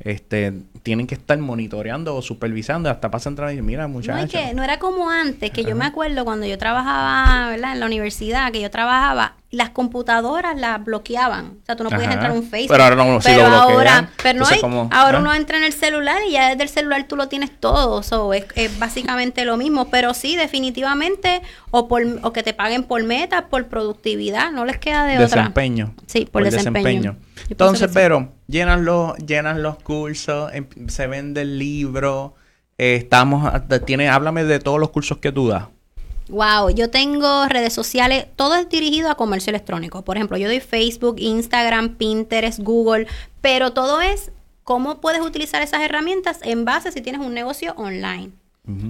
este, tienen que estar monitoreando o supervisando, hasta pasan y dicen, mira, muchachos. No, que no era como antes, que yo me acuerdo cuando yo trabajaba, ¿verdad? En la universidad, que yo trabajaba, las computadoras las bloqueaban. O sea, tú no podías entrar en un Facebook. Pero ahora no, pero ahora, pero no hay, ahora uno entra en el celular y ya desde el celular tú lo tienes todo. So, es, es básicamente lo mismo. Pero sí, definitivamente, o por o que te paguen por metas, por productividad, no les queda de desempeño. otra. Sí, por, desempeño. Entonces, pero llenan los, llenan los cursos, em, se vende el libro. Eh, estamos, tiene, háblame de todos los cursos que tú das. Wow, yo tengo redes sociales, todo es dirigido a comercio electrónico. Por ejemplo, yo doy Facebook, Instagram, Pinterest, Google, pero todo es cómo puedes utilizar esas herramientas en base si tienes un negocio online.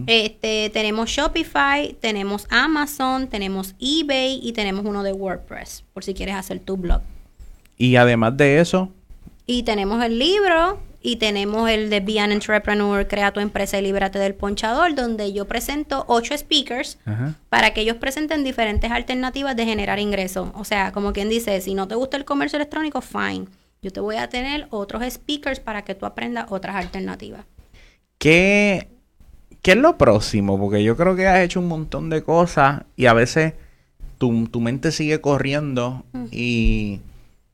Este, tenemos Shopify, tenemos Amazon, tenemos eBay y tenemos uno de WordPress, por si quieres hacer tu blog. Y además de eso. Y tenemos el libro y tenemos el de Be an Entrepreneur, Crea tu empresa y líbrate del ponchador, donde yo presento ocho speakers para que ellos presenten diferentes alternativas de generar ingresos. O sea, como quien dice, si no te gusta el comercio electrónico, fine. Yo te voy a tener otros speakers para que tú aprendas otras alternativas. ¿Qué, qué es lo próximo? Porque yo creo que has hecho un montón de cosas y a veces tu, tu mente sigue corriendo y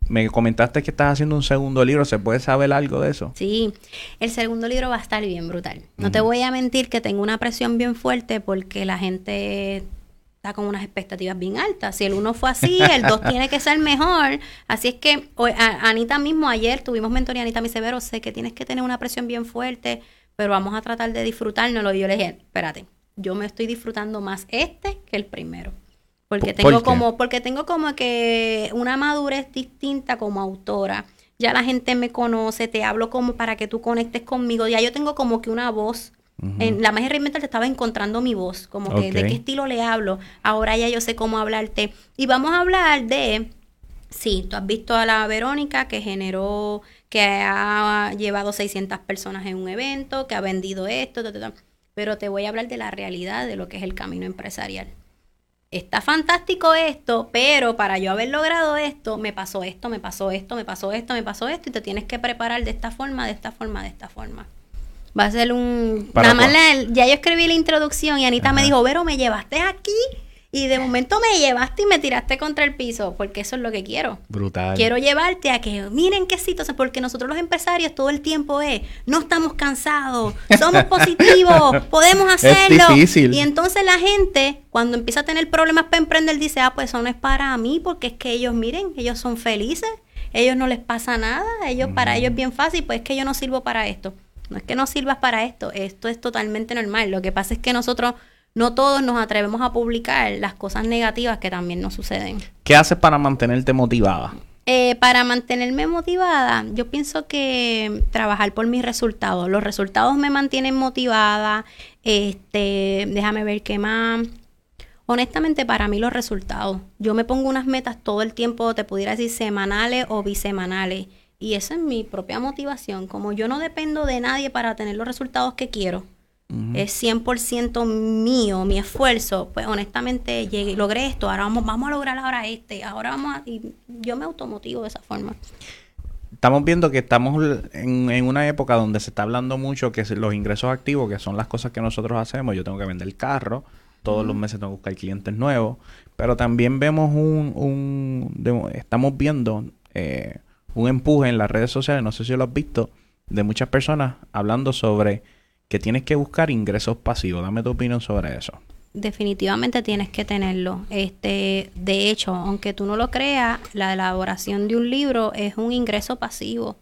me comentaste que estás haciendo un segundo libro. ¿Se puede saber algo de eso? Sí, el segundo libro va a estar bien brutal. No te voy a mentir que tengo una presión bien fuerte porque la gente está con unas expectativas bien altas. Si el uno fue así, el dos tiene que ser mejor. Así es que Anita mismo ayer tuvimos mentoría, Anita me dice, sé que tienes que tener una presión bien fuerte, pero vamos a tratar de disfrutárnoslo. Y yo le dije, espérate, yo me estoy disfrutando más este que el primero. Porque tengo como, porque tengo como que una madurez distinta como autora. Ya la gente me conoce, te hablo como para que tú conectes conmigo. Ya yo tengo como que una voz. En la magia te estaba encontrando mi voz, como que de qué estilo le hablo. Ahora ya yo sé cómo hablarte. Y vamos a hablar de, sí, tú has visto a la Verónica que generó, que ha llevado 600 personas en un evento, que ha vendido esto, pero te voy a hablar de la realidad de lo que es el camino empresarial está fantástico esto, pero para yo haber logrado esto, me pasó esto, me pasó esto, me pasó esto, me pasó esto, y te tienes que preparar de esta forma, de esta forma, de esta forma. Va a ser un... nada más ya yo escribí la introducción y Anita me dijo, Vero, me llevaste aquí y de momento me llevaste y me tiraste contra el piso, porque eso es lo que quiero. Brutal. Quiero llevarte a que, miren qué situación, porque nosotros los empresarios todo el tiempo es, no estamos cansados, somos positivos, podemos hacerlo. Es difícil. Y entonces la gente, cuando empieza a tener problemas para emprender, dice, ah, pues eso no es para mí, porque es que ellos, miren, ellos son felices, ellos no les pasa nada, ellos, para ellos es bien fácil, pues es que yo no sirvo para esto. No es que no sirvas para esto, esto es totalmente normal. Lo que pasa es que nosotros no todos nos atrevemos a publicar las cosas negativas que también nos suceden. ¿Qué haces para mantenerte motivada? Eh, para mantenerme motivada, yo pienso que trabajar por mis resultados. Los resultados me mantienen motivada. Este, déjame ver qué más. Honestamente, para mí los resultados. Yo me pongo unas metas todo el tiempo, te pudiera decir semanales o bisemanales. Y esa es mi propia motivación. Como yo no dependo de nadie para tener los resultados que quiero, es 100% mío, mi esfuerzo, pues honestamente llegué, logré esto, ahora vamos, vamos a lograr ahora este, ahora vamos a... Y yo me automotivo de esa forma. Estamos viendo que estamos en, en, una época donde se está hablando mucho que los ingresos activos, que son las cosas que nosotros hacemos, yo tengo que vender el carro, todos los meses tengo que buscar clientes nuevos, pero también vemos un, un estamos viendo eh, un empuje en las redes sociales, no sé si lo has visto, de muchas personas hablando sobre que tienes que buscar ingresos pasivos. Dame tu opinión sobre eso. Definitivamente tienes que tenerlo. Este, de hecho, aunque tú no lo creas, la elaboración de un libro es un ingreso pasivo.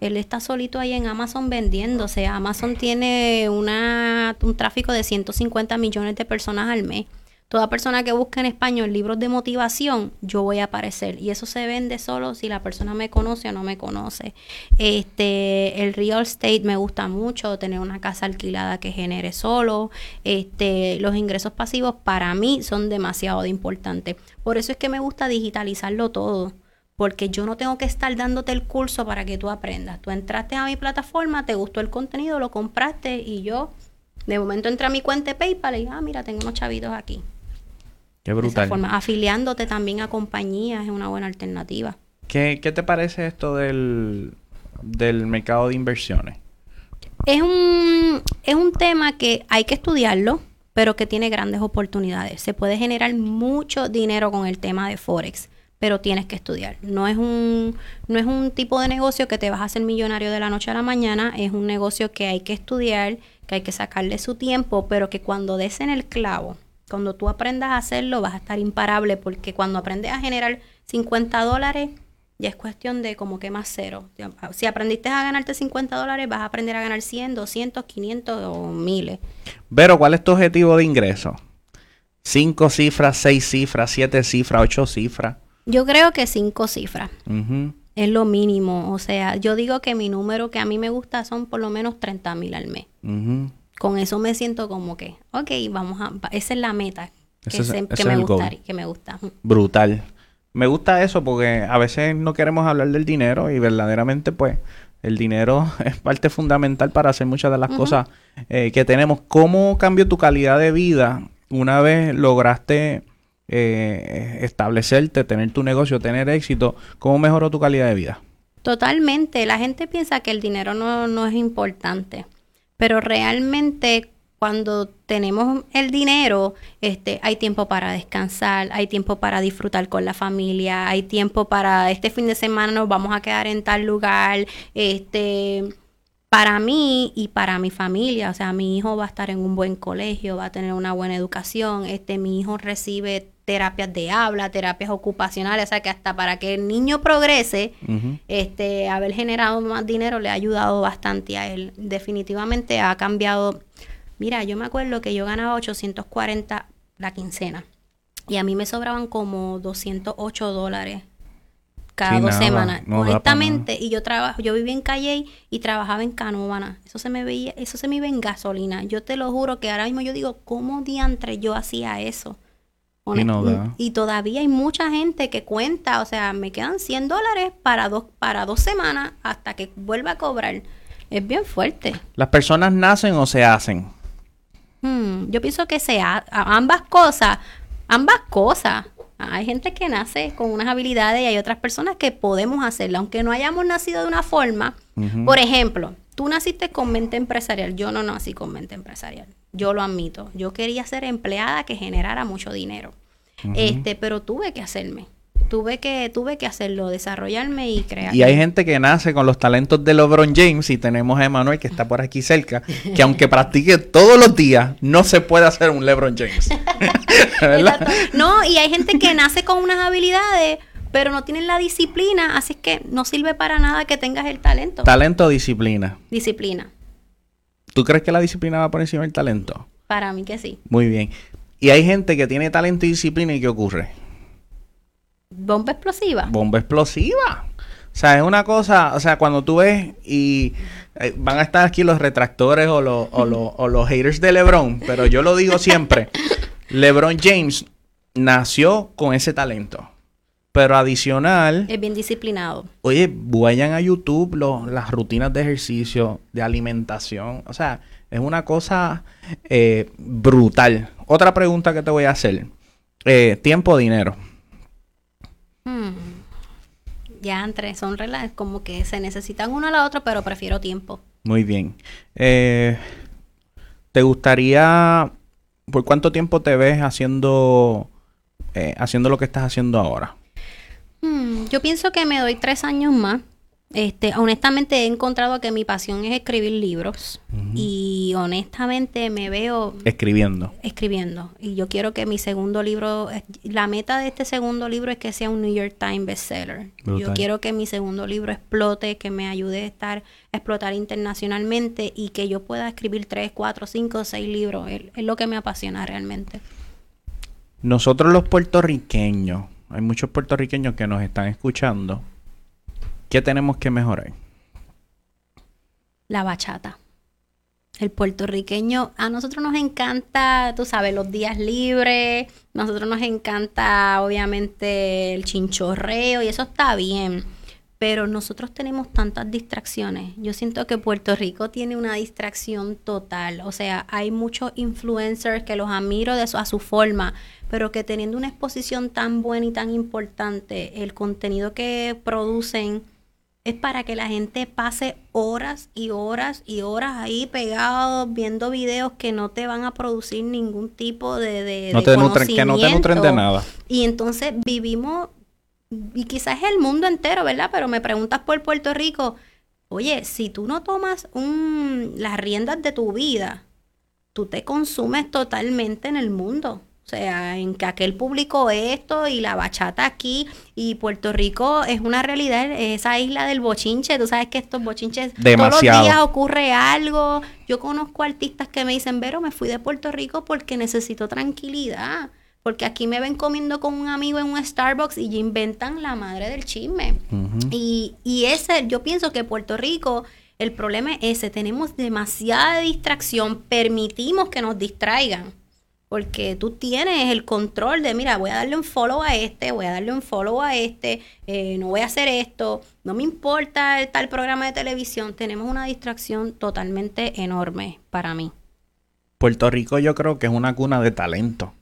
Él está solito ahí en Amazon vendiéndose. Amazon tiene una, un tráfico de 150 millones de personas al mes. Toda persona que busque en español libros de motivación, yo voy a aparecer. Y eso se vende solo si la persona me conoce o no me conoce. Este, el real estate me gusta mucho, tener una casa alquilada que genere solo. Este, los ingresos pasivos para mí son demasiado importantes. Por eso es que me gusta digitalizarlo todo porque yo no tengo que estar dándote el curso para que tú aprendas. Tú entraste a mi plataforma, te gustó el contenido, lo compraste y yo de momento entré a mi cuenta de PayPal y ah, mira, tengo unos chavitos aquí. Qué brutal. forma. Afiliándote también a compañías es una buena alternativa. ¿Qué, qué te parece esto del, del mercado de inversiones? Es un, es un tema que hay que estudiarlo, pero que tiene grandes oportunidades. Se puede generar mucho dinero con el tema de Forex, pero tienes que estudiar. No es un, no es un tipo de negocio que te vas a hacer millonario de la noche a la mañana, es un negocio que hay que estudiar, que hay que sacarle su tiempo, pero que cuando des en el clavo, cuando tú aprendas a hacerlo, vas a estar imparable porque cuando aprendes a generar 50 dólares, ya es cuestión de como que más cero. Si aprendiste a ganarte 50 dólares, vas a aprender a ganar 100, 200, 500 o miles. Pero, ¿cuál es tu objetivo de ingreso? ¿Cinco cifras, seis cifras, siete cifras, ocho cifras? Yo creo que cinco cifras. Es lo mínimo. O sea, yo digo que mi número que a mí me gusta son por lo menos 30 mil al mes con eso me siento como que, ok, vamos a, esa es la meta que, me gusta, que me gusta. Brutal. Me gusta eso porque a veces no queremos hablar del dinero y verdaderamente pues el dinero es parte fundamental para hacer muchas de las cosas eh, que tenemos. ¿Cómo cambió tu calidad de vida una vez lograste eh, establecerte, tener tu negocio, tener éxito? ¿Cómo mejoró tu calidad de vida? Totalmente. La gente piensa que el dinero no, no es importante pero realmente cuando tenemos el dinero, este, hay tiempo para descansar, hay tiempo para disfrutar con la familia, hay tiempo para este fin de semana nos vamos a quedar en tal lugar, este, para mí y para mi familia, o sea, mi hijo va a estar en un buen colegio, va a tener una buena educación, este, mi hijo recibe terapias de habla, terapias ocupacionales, o sea que hasta para que el niño progrese, este, haber generado más dinero le ha ayudado bastante a él. Definitivamente ha cambiado. Mira, yo me acuerdo que yo ganaba 840 la quincena y a mí me sobraban como 208 dólares cada dos semanas. Honestamente, y yo trabajo, yo vivía en Calle y trabajaba en Canóvana. Eso se me veía, eso se me iba en gasolina. Yo te lo juro que ahora mismo yo digo, ¿cómo diantre yo hacía eso? Y, todavía hay mucha gente que cuenta, o sea, me quedan 100 dólares para dos, para dos semanas hasta que vuelva a cobrar. Es bien fuerte. ¿Las personas nacen o se hacen? Hmm, yo pienso que se ambas cosas, ambas cosas. Hay gente que nace con unas habilidades y hay otras personas que podemos hacerlo, aunque no hayamos nacido de una forma. Por ejemplo, tú naciste con mente empresarial, yo no nací con mente empresarial yo lo admito. Yo quería ser empleada que generara mucho dinero. Este, pero tuve que hacerme. Tuve que, tuve que hacerlo, desarrollarme y crear. Y hay gente que nace con los talentos de LeBron James y tenemos a Emanuel que está por aquí cerca, que aunque practique todos los días, no se puede hacer un LeBron James. no, y hay gente que nace con unas habilidades, pero no tienen la disciplina, así que no sirve para nada que tengas el talento. Talento o disciplina. Disciplina. ¿Tú crees que la disciplina va por encima del talento? Para mí que sí. Muy bien. Y hay gente que tiene talento y disciplina y ¿qué ocurre? Bomba explosiva. Bomba explosiva. O sea, es una cosa, o sea, cuando tú ves y eh, van a estar aquí los retractores o los, o, los, o los haters de LeBron, pero yo lo digo siempre, LeBron James nació con ese talento. Pero adicional. Es bien disciplinado. Oye, vayan a YouTube las rutinas de ejercicio, de alimentación. O sea, es una cosa eh, brutal. Otra pregunta que te voy a hacer. Eh, tiempo o dinero. Hmm. Ya entre, son como que se necesitan uno a la otra, pero prefiero tiempo. Muy bien. Eh, ¿Te gustaría, por cuánto tiempo te ves haciendo, haciendo lo que estás haciendo ahora? Hmm, yo pienso que me doy tres años más. Este, honestamente he encontrado que mi pasión es escribir libros y honestamente me veo escribiendo. Escribiendo. Y yo quiero que mi segundo libro, la meta de este segundo libro es que sea un New York Times bestseller. Yo quiero que mi segundo libro explote, que me ayude a estar, a explotar internacionalmente y que yo pueda escribir tres, cuatro, cinco, seis libros. es lo que me apasiona realmente. Nosotros los puertorriqueños hay muchos puertorriqueños que nos están escuchando. ¿Qué tenemos que mejorar? La bachata. El puertorriqueño, a nosotros nos encanta, tú sabes, los días libres, nosotros nos encanta obviamente el chinchorreo y eso está bien pero nosotros tenemos tantas distracciones. Yo siento que Puerto Rico tiene una distracción total. O sea, hay muchos influencers que los admiro de su, a su forma, pero que teniendo una exposición tan buena y tan importante, el contenido que producen es para que la gente pase horas y horas y horas ahí pegados viendo videos que no te van a producir ningún tipo de, de, no te nutren, que no te nutren de nada. Y entonces vivimos y quizás el mundo entero, ¿verdad? Pero me preguntas por Puerto Rico, oye, si tú no tomas un, las riendas de tu vida, tú te consumes totalmente en el mundo. O sea, en que aquel publicó esto y la bachata aquí y Puerto Rico es una realidad, esa isla del bochinche, tú sabes que estos bochinches todos los días ocurre algo. Yo conozco artistas que me dicen, Vero, me fui de Puerto Rico porque necesito tranquilidad porque aquí me ven comiendo con un amigo en un Starbucks y ya inventan la madre del chisme. y, y ese, yo pienso que Puerto Rico, el problema es ese, tenemos demasiada distracción, permitimos que nos distraigan. Porque tú tienes el control de, mira, voy a darle un follow a este, voy a darle un follow a este, eh, no voy a hacer esto, no me importa el tal programa de televisión. Tenemos una distracción totalmente enorme para mí. Puerto Rico yo creo que es una cuna de talento.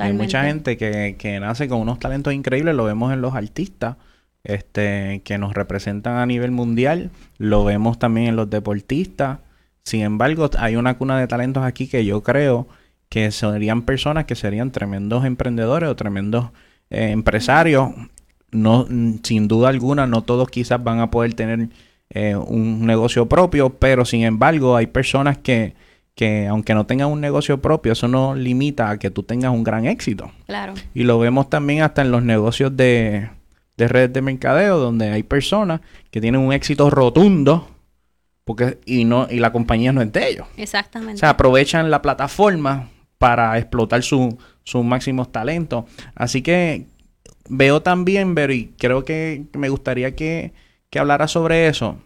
Hay mucha gente que, que nace con unos talentos increíbles, lo vemos en los artistas. Este, que nos representan a nivel mundial, lo vemos también en los deportistas. Sin embargo, hay una cuna de talentos aquí que yo creo que serían personas que serían tremendos emprendedores o tremendos eh, empresarios. No, sin duda alguna, no todos quizás van a poder tener eh, un negocio propio, pero sin embargo, hay personas que, que aunque no tengas un negocio propio, eso no limita a que tú tengas un gran éxito. Claro. Y lo vemos también hasta en los negocios de, de redes de mercadeo, donde hay personas que tienen un éxito rotundo porque y no y la compañía no es de ellos. Exactamente. O sea, aprovechan la plataforma para explotar su, sus máximos talentos. Así que veo también, pero y creo que me gustaría que, que hablara sobre eso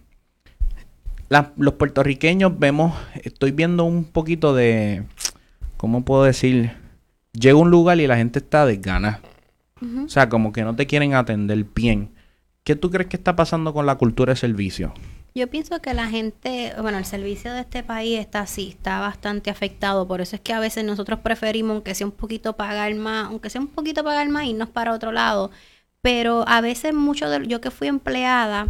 los puertorriqueños vemos, estoy viendo un poquito de, ¿cómo puedo decir? Llega un lugar y la gente está de ganas. O sea, como que no te quieren atender bien. ¿Qué tú crees que está pasando con la cultura de servicio? Yo pienso que la gente, bueno, el servicio de este país está así, está bastante afectado. Por eso es que a veces nosotros preferimos, aunque sea un poquito pagar más, aunque sea un poquito pagar más, irnos para otro lado. Pero a veces mucho de yo que fui empleada,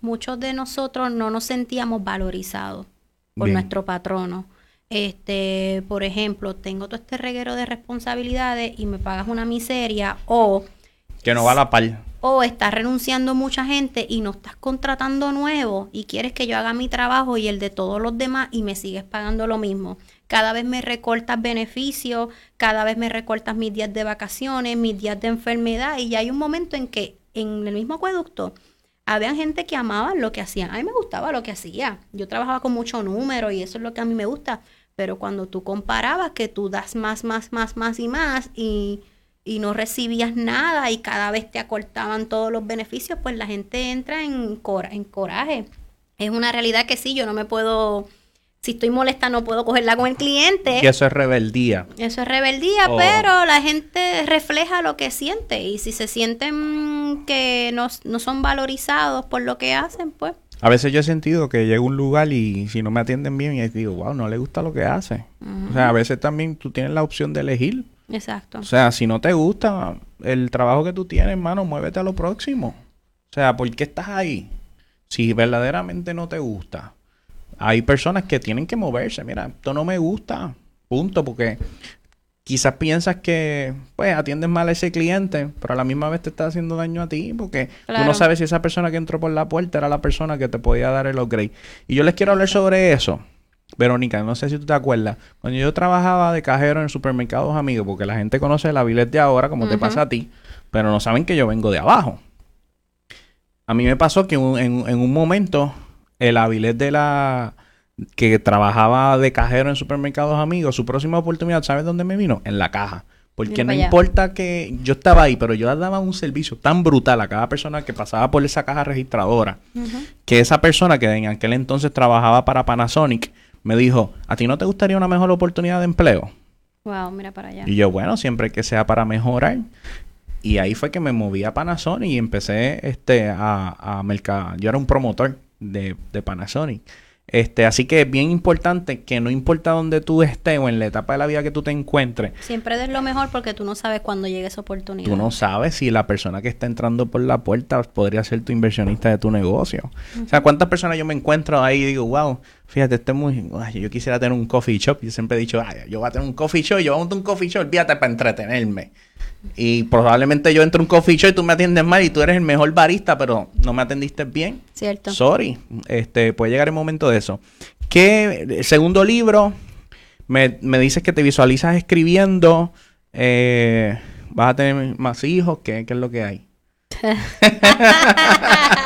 muchos de nosotros no nos sentíamos valorizados por nuestro patrono. Este, por ejemplo, tengo todo este reguero de responsabilidades y me pagas una miseria o que no va a la par. O estás renunciando mucha gente y no estás contratando nuevo y quieres que yo haga mi trabajo y el de todos los demás y me sigues pagando lo mismo. Cada vez me recortas beneficios, cada vez me recortas mis días de vacaciones, mis días de enfermedad y ya hay un momento en que en el mismo acueducto había gente que amaba lo que hacía. A mí me gustaba lo que hacía. Yo trabajaba con mucho número y eso es lo que a mí me gusta. Pero cuando tú comparabas que tú das más, más, más, más y más y, y no recibías nada y cada vez te acortaban todos los beneficios, pues la gente entra en, en coraje. Es una realidad que sí, yo no me puedo si estoy molesta no puedo cogerla con el cliente. Y eso es rebeldía. Eso es rebeldía, oh. pero la gente refleja lo que siente y si se sienten que no, son valorizados por lo que hacen, pues... A veces yo he sentido que llego a un lugar y si no me atienden bien y digo, wow, no le gusta lo que hace. O sea, a veces también tú tienes la opción de elegir. Exacto. O sea, si no te gusta el trabajo que tú tienes, hermano, muévete a lo próximo. O sea, ¿por qué estás ahí? Si verdaderamente no te gusta hay personas que tienen que moverse. Mira, esto no me gusta, punto, porque quizás piensas que pues atiendes mal a ese cliente, pero a la misma vez te está haciendo daño a ti, porque tú no sabes si esa persona que entró por la puerta era la persona que te podía dar el upgrade. Y yo les quiero hablar sobre eso. Verónica, no sé si tú te acuerdas, cuando yo trabajaba de cajero en supermercados amigos, porque la gente conoce la bilet de ahora, como te pasa a ti, pero no saben que yo vengo de abajo. A mí me pasó que en, en un momento el Avilés de la que trabajaba de cajero en supermercados amigos, su próxima oportunidad, ¿sabes dónde me vino? En la caja. Porque no importa que yo estaba ahí, pero yo daba un servicio tan brutal a cada persona que pasaba por esa caja registradora, que esa persona que en aquel entonces trabajaba para Panasonic, me dijo, ¿a ti no te gustaría una mejor oportunidad de empleo? Wow, mira para allá. Y yo, bueno, siempre que sea para mejorar. Y ahí fue que me moví a Panasonic y empecé este, a, a mercar. Yo era un promotor de, de Panasonic. Este, así que es bien importante que no importa dónde tú estés o en la etapa de la vida que tú te encuentres. Siempre des lo mejor porque tú no sabes cuándo llegue esa oportunidad. Tú no sabes si la persona que está entrando por la puerta podría ser tu inversionista de tu negocio. O sea, ¿cuántas personas yo me encuentro ahí y digo, wow, fíjate, este es muy... yo quisiera tener un coffee shop. Yo siempre he dicho, Ay, yo voy a tener un coffee shop, yo voy a montar un coffee shop, olvídate para entretenerme. Y probablemente yo entro a un coffee shop y tú me atiendes mal y tú eres el mejor barista, pero no me atendiste bien. Cierto. Sorry. Este, puede llegar el momento de eso. ¿Qué segundo libro? Me, me dices que te visualizas escribiendo. Eh, vas a tener más hijos. ¿Qué, qué es lo que hay?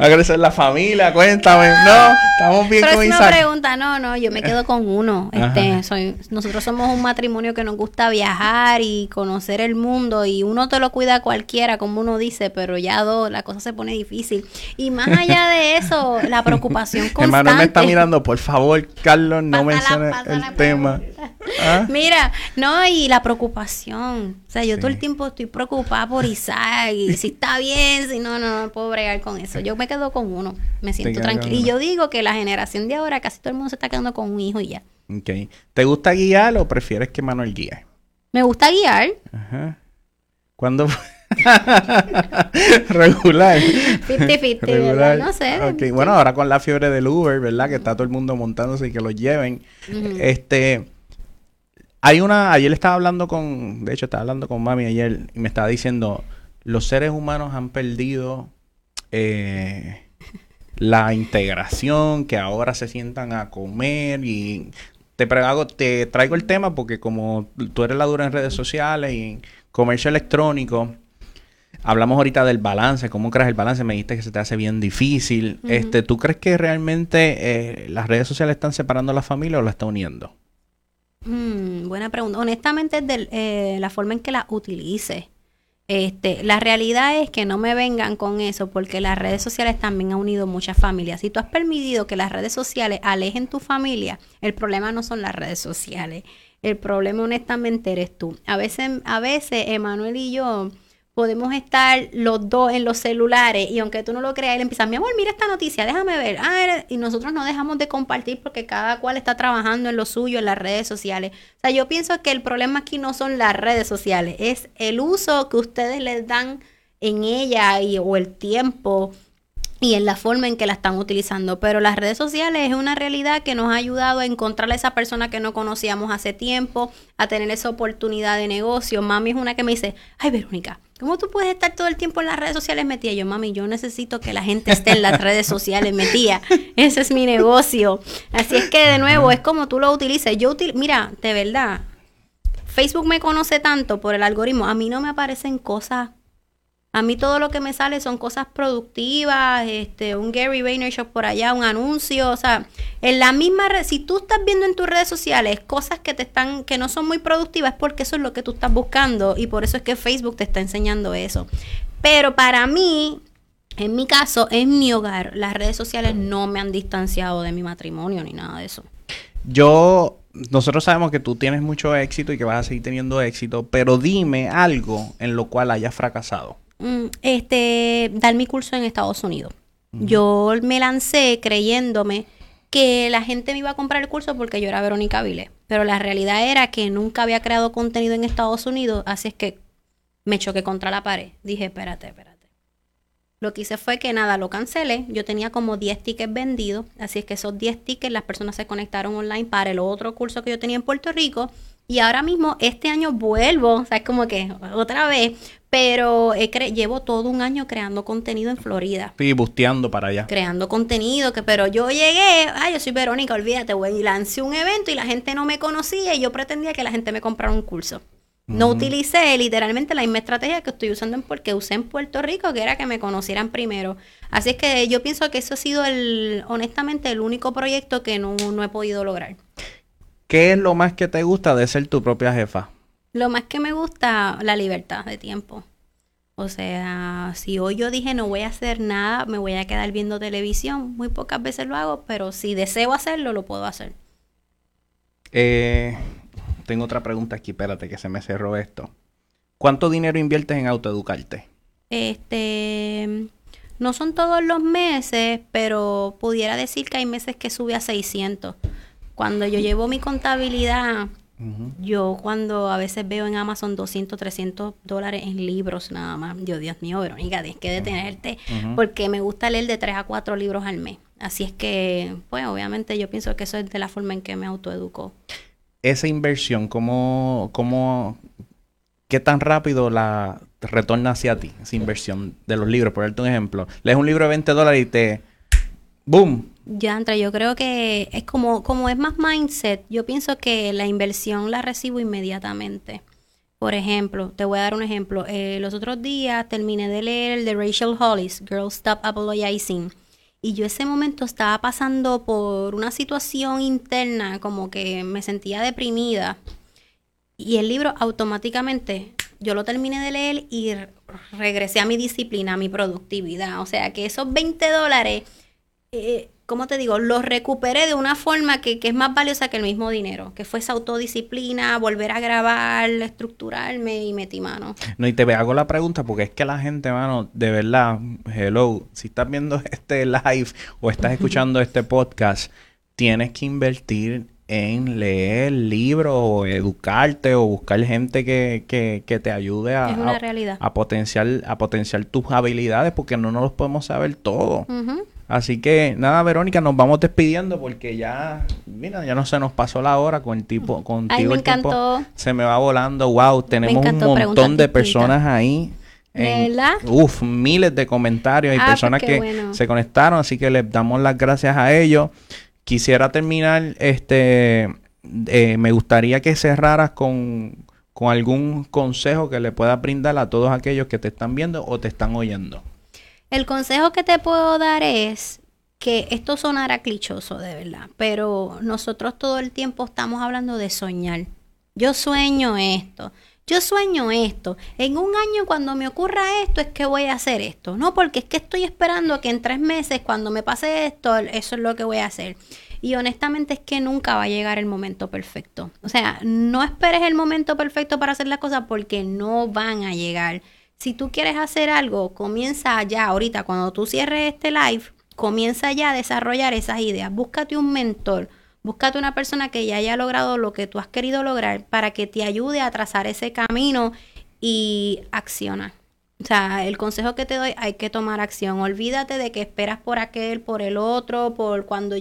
Va a crecer la familia, cuéntame. No, estamos bien con Isaac. pregunta, no, no, yo me quedo con uno. Este, soy, nosotros somos un matrimonio que nos gusta viajar y conocer el mundo y uno te lo cuida cualquiera, como uno dice, pero ya dos, la cosa se pone difícil. Y más allá de eso, la preocupación constante. Hermano me está mirando, por favor, Carlos, no mencione el tema. ¿Ah? Mira, no, y la preocupación. O sea, yo todo el tiempo estoy preocupada por Isaac y si está bien, si no, no, no puedo bregar con eso. Yo me quedo con uno, me siento tranquila. Y yo digo que la generación de ahora, casi todo el mundo se está quedando con un hijo y ya. Ok. ¿Te gusta guiar o prefieres que Manuel guíe? Me gusta guiar. Ajá. ¿Cuándo? Regular. 50-50, No sé. Okay. Bueno, ahora con la fiebre del Uber, ¿verdad? Que está todo el mundo montándose y que lo lleven. Este hay una, ayer estaba hablando con, de hecho estaba hablando con mami ayer y me estaba diciendo, los seres humanos han perdido eh, la integración, que ahora se sientan a comer y te, te traigo el tema porque como tú eres la dura en redes sociales y en comercio electrónico, hablamos ahorita del balance, cómo creas el balance, me dijiste que se te hace bien difícil. este, ¿Tú crees que realmente eh, las redes sociales están separando a la familia o la están uniendo? Mm, buena pregunta. Honestamente, es de eh, la forma en que la utilice. Este, la realidad es que no me vengan con eso porque las redes sociales también han unido muchas familias. Si tú has permitido que las redes sociales alejen tu familia, el problema no son las redes sociales. El problema honestamente eres tú. A veces, a veces, Emanuel y yo podemos estar los dos en los celulares y aunque tú no lo creas, él empieza, mi amor, mira esta noticia, déjame ver. Ah, y nosotros no dejamos de compartir porque cada cual está trabajando en lo suyo, en las redes sociales. O sea, yo pienso que el problema aquí no son las redes sociales, es el uso que ustedes les dan en ella y, o el tiempo y en la forma en que la están utilizando. Pero las redes sociales es una realidad que nos ha ayudado a encontrar a esa persona que no conocíamos hace tiempo, a tener esa oportunidad de negocio. Mami es una que me dice, ay Verónica, ¿cómo tú puedes estar todo el tiempo en las redes sociales metida? Yo, mami, yo necesito que la gente esté en las redes sociales metida. Ese es mi negocio. Así es que de nuevo, es como tú lo utilices. Yo mira, de verdad, Facebook me conoce tanto por el algoritmo. A mí no me aparecen cosas A mí todo lo que me sale son cosas productivas, este, un Gary Vaynerchuk por allá, un anuncio, o sea, en la misma red, si tú estás viendo en tus redes sociales cosas que te están, que no son muy productivas, es porque eso es lo que tú estás buscando y por eso es que Facebook te está enseñando eso. Pero para mí, en mi caso, en mi hogar, las redes sociales no me han distanciado de mi matrimonio ni nada de eso. Yo, nosotros sabemos que tú tienes mucho éxito y que vas a seguir teniendo éxito, pero dime algo en lo cual hayas fracasado. Mm, este, dar mi curso en Estados Unidos. Yo me lancé creyéndome que la gente me iba a comprar el curso porque yo era Verónica Vile. Pero la realidad era que nunca había creado contenido en Estados Unidos, así es que me choqué contra la pared. Dije, espérate, espérate. Lo que hice fue que nada, lo cancelé. Yo tenía como 10 tickets vendidos, así es que esos 10 tickets las personas se conectaron online para el otro curso que yo tenía en Puerto Rico. Y ahora mismo, este año vuelvo, o sea, es como que otra vez, pero llevo todo un año creando contenido en Florida. Sí, busteando para allá. Creando contenido, que pero yo llegué, ay, yo soy Verónica, olvídate, güey, y lancé un evento y la gente no me conocía y yo pretendía que la gente me comprara un curso. No utilicé literalmente la misma estrategia que estoy usando en porque usé en Puerto Rico, que era que me conocieran primero. Así es que yo pienso que eso ha sido el, honestamente, el único proyecto que no, no he podido lograr. ¿Qué es lo más que te gusta de ser tu propia jefa? Lo más que me gusta, la libertad de tiempo. O sea, si hoy yo dije no voy a hacer nada, me voy a quedar viendo televisión, muy pocas veces lo hago, pero si deseo hacerlo, lo puedo hacer. Eh, tengo otra pregunta aquí, espérate que se me cerró esto. ¿Cuánto dinero inviertes en autoeducarte? Este, no son todos los meses, pero pudiera decir que hay meses que sube a 600. Cuando yo llevo mi contabilidad, yo cuando a veces veo en Amazon 200, 300 dólares en libros nada más, Dios, Dios mío, Verónica, tienes que detenerte, porque me gusta leer de 3 a 4 libros al mes. Así es que, pues obviamente yo pienso que eso es de la forma en que me autoeduco. Esa inversión, ¿cómo, cómo, qué tan rápido la retorna hacia ti, esa inversión de los libros? Por darte un ejemplo, lees un libro de 20 dólares y te, ¡boom!, ya, entre yo creo que es como, como es más mindset, yo pienso que la inversión la recibo inmediatamente. Por ejemplo, te voy a dar un ejemplo. Eh, los otros días terminé de leer el de Rachel Hollis, Girls Stop Apologizing. Y yo ese momento estaba pasando por una situación interna, como que me sentía deprimida. Y el libro automáticamente, yo lo terminé de leer y regresé a mi disciplina, a mi productividad. O sea que esos 20 dólares eh, ¿cómo te digo? Lo recuperé de una forma que, es más valiosa que el mismo dinero, que fue esa autodisciplina, volver a grabar, estructurarme y metí mano. No, y te hago la pregunta porque es que la gente, mano, de verdad, hello, si estás viendo este live o estás escuchando este podcast, tienes que invertir en leer libros o educarte o buscar gente que, que, que te ayude a, a, potenciar, a potenciar tus habilidades porque no nos los podemos saber todo. Así que nada, Verónica, nos vamos despidiendo porque ya, mira, ya no se nos pasó la hora con el tipo, contigo me el encantó. se me va volando. Wow, tenemos un montón de personas ahí. ¿Verdad? Uf, miles de comentarios y ah, personas que se conectaron, así que les damos las gracias a ellos. Quisiera terminar, este, eh, me gustaría que cerraras con, con algún consejo que le puedas brindar a todos aquellos que te están viendo o te están oyendo. El consejo que te puedo dar es que esto sonará clichoso de verdad, pero nosotros todo el tiempo estamos hablando de soñar. Yo sueño esto, yo sueño esto. En un año cuando me ocurra esto es que voy a hacer esto. No, porque es que estoy esperando que en tres meses cuando me pase esto, eso es lo que voy a hacer. Y honestamente es que nunca va a llegar el momento perfecto. O sea, no esperes el momento perfecto para hacer las cosas porque no van a llegar si tú quieres hacer algo, comienza ya, ahorita, cuando tú cierres este live, comienza ya a desarrollar esas ideas. Búscate un mentor, búscate una persona que ya haya logrado lo que tú has querido lograr para que te ayude a trazar ese camino y acciona. O sea, el consejo que te doy, hay que tomar acción. Olvídate de que esperas por aquel, por el otro, por cuando...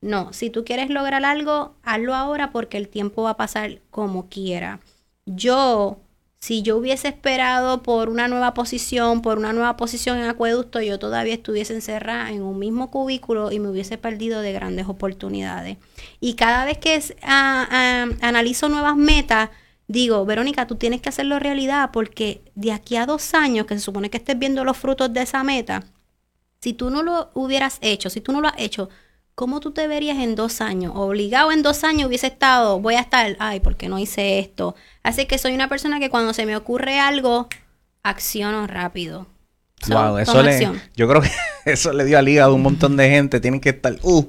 No, si tú quieres lograr algo, hazlo ahora porque el tiempo va a pasar como quiera. Yo si yo hubiese esperado por una nueva posición, por una nueva posición en acueducto, yo todavía estuviese encerrada en un mismo cubículo y me hubiese perdido de grandes oportunidades. Y cada vez que analizo nuevas metas, digo, Verónica, tú tienes que hacerlo realidad porque de aquí a dos años, que se supone que estés viendo los frutos de esa meta, si tú no lo hubieras hecho, si tú no lo has hecho, ¿cómo tú te verías en dos años? Obligado en dos años hubiese estado, voy a estar, ay, ¿por qué no hice esto? Así que soy una persona que cuando se me ocurre algo, acciono rápido. Wow, eso le, yo creo que eso le dio al hígado a un montón de gente. Tienen que estar, uh,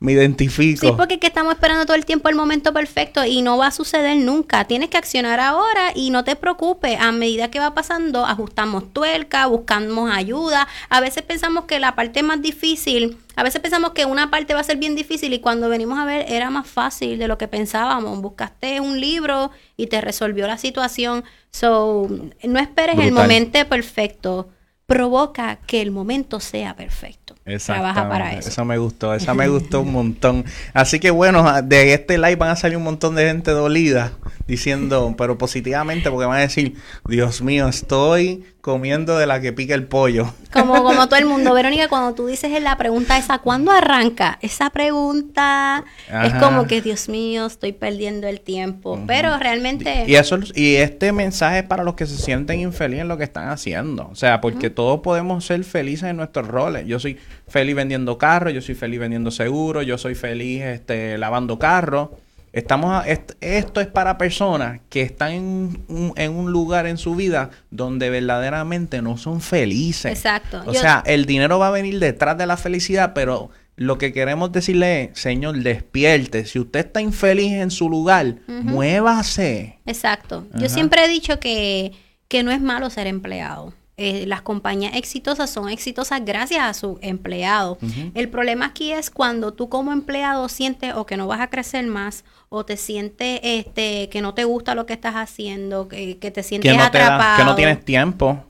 me identifico. Sí, porque es que estamos esperando todo el tiempo el momento perfecto y no va a suceder nunca. Tienes que accionar ahora y no te preocupes. A medida que va pasando, ajustamos tuerca, buscamos ayuda. A veces pensamos que la parte más difícil, a veces pensamos que una parte va a ser bien difícil y cuando venimos a ver era más fácil de lo que pensábamos. Buscaste un libro y te resolvió la situación. So, no esperes el momento perfecto provoca que el momento sea perfecto. Trabaja para eso. Eso me gustó, esa me gustó un montón. Así que bueno, de este live van a salir un montón de gente dolida diciendo, pero positivamente, porque van a decir, Dios mío, estoy comiendo de la que pica el pollo. Como, como todo el mundo. Verónica, cuando tú dices en la pregunta esa, ¿cuándo arranca? Esa pregunta es como que, Dios mío, estoy perdiendo el tiempo. Pero realmente... Y, eso, y este mensaje es para los que se sienten infelices en lo que están haciendo. O sea, porque todos podemos ser felices en nuestros roles. Yo soy feliz vendiendo carros, yo soy feliz vendiendo seguros, yo soy feliz este, lavando carros. Estamos esto es para personas que están en un, en un, lugar en su vida donde verdaderamente no son felices. Exacto. O sea, el dinero va a venir detrás de la felicidad, pero lo que queremos decirle es, Señor, despierte. Si usted está infeliz en su lugar, muévase. Exacto. Yo siempre he dicho que, que no es malo ser empleado. Eh, las compañías exitosas son exitosas gracias a sus empleados. El problema aquí es cuando tú como empleado sientes o que no vas a crecer más o te sientes este, que no te gusta lo que estás haciendo, que, te sientes atrapado. que no tienes tiempo.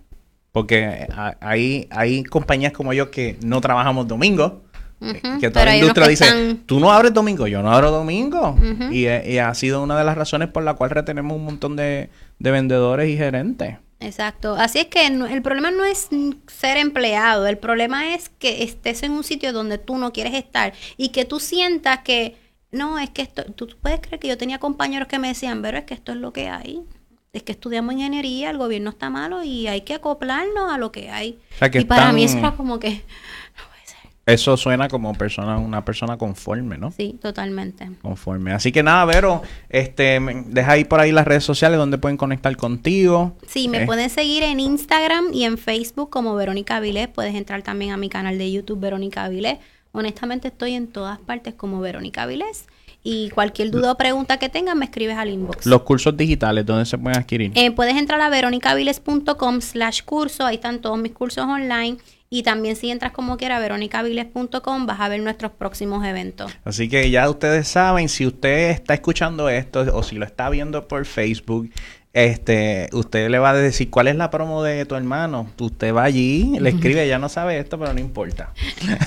Porque hay, hay compañías como yo que no trabajamos domingo. Eh, que toda la industria dice, tú no abres domingo, yo no abro domingo. y, y, ha sido una de las razones por la cual retenemos un montón de, de vendedores y gerentes. Exacto. Así es que el problema no es ser empleado, el problema es que estés en un sitio donde tú no quieres estar y que tú sientas que, no, es que esto, tú puedes creer que yo tenía compañeros que me decían, pero es que esto es lo que hay. Es que estudiamos ingeniería, el gobierno está malo y hay que acoplarnos a lo que hay. y para mí eso era como que, eso suena como persona, una persona conforme, ¿no? Sí, totalmente. Conforme. Así que nada, Vero, este, deja ahí por ahí las redes sociales donde pueden conectar contigo. Sí, me eh. pueden seguir en Instagram y en Facebook como Verónica Avilés. Puedes entrar también a mi canal de YouTube Verónica Avilés. Honestamente estoy en todas partes como Verónica Avilés. Y cualquier duda o pregunta que tengan, me escribes al inbox. Los cursos digitales, ¿dónde se pueden adquirir? Eh, puedes entrar a veronicaviles.com slash curso. Ahí están todos mis cursos online. Y también si entras como quiera a veronicaviles.com vas a ver nuestros próximos eventos. Así que ya ustedes saben, si usted está escuchando esto o si lo está viendo por Facebook, este, usted le va a decir cuál es la promo de tu hermano. Usted va allí, le escribe, ya no sabe esto, pero no importa.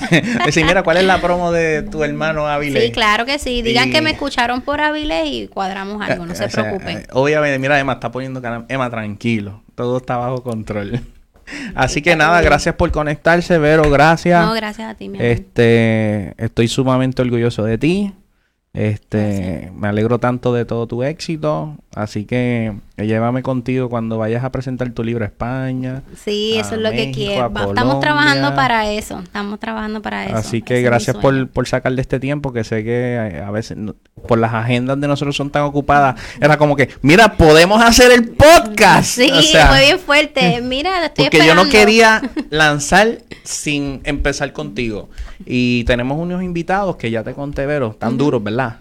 decir, mira, ¿cuál es la promo de tu hermano Avilés? Sí, claro que sí. Digan que me escucharon por Avilés y cuadramos algo, no se preocupen. obviamente, mira, Emma está poniendo Emma, tranquilo, todo está bajo control. Así que nada, gracias por conectarse, Vero, gracias. No, gracias a ti, mi Este, estoy sumamente orgulloso de ti. Este, me alegro tanto de todo tu éxito, así que llévame contigo cuando vayas a presentar tu libro a España. Sí, eso es lo que quiero. Estamos trabajando para eso, estamos trabajando para eso. Así que gracias por, por sacar de este tiempo, que sé que a veces por las agendas de nosotros son tan ocupadas, era como que, mira, podemos hacer el podcast. Sí, fue bien fuerte. Mira, estoy Porque yo no quería lanzar sin empezar contigo. Y tenemos unos invitados que ya te conté, Vero, tan duros, ¿verdad?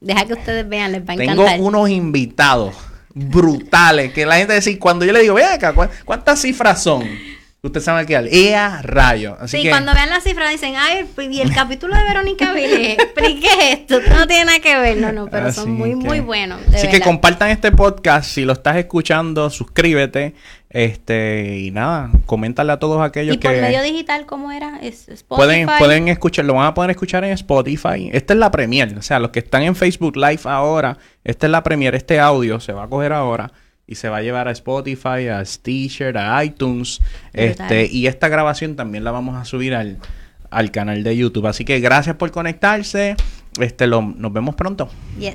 Deja que ustedes vean, les va a encantar. Tengo unos invitados brutales que la gente dice, cuando yo le digo, vea acá, ¿cuántas cifras son? Usted sabe qué ¡Ea rayo! sí, cuando vean las cifras dicen, ay, y el capítulo de Verónica Vélez, explique esto, no tiene nada que ver, no, no, pero son muy, muy buenos. así que compartan este podcast, si lo estás escuchando, suscríbete, este, y nada, coméntale a todos aquellos que... ¿Y por medio digital cómo era? Spotify. Pueden, pueden escuchar, lo van a poder escuchar en Spotify. Esta es la premier, o sea, los que están en Facebook Live ahora, esta es la premier, este audio se va a coger ahora y se va a llevar a Spotify, a Stitcher, a iTunes. Este, y esta grabación también la vamos a subir al, al canal de YouTube. Así que gracias por conectarse. Este, lo, nos vemos pronto. Yes.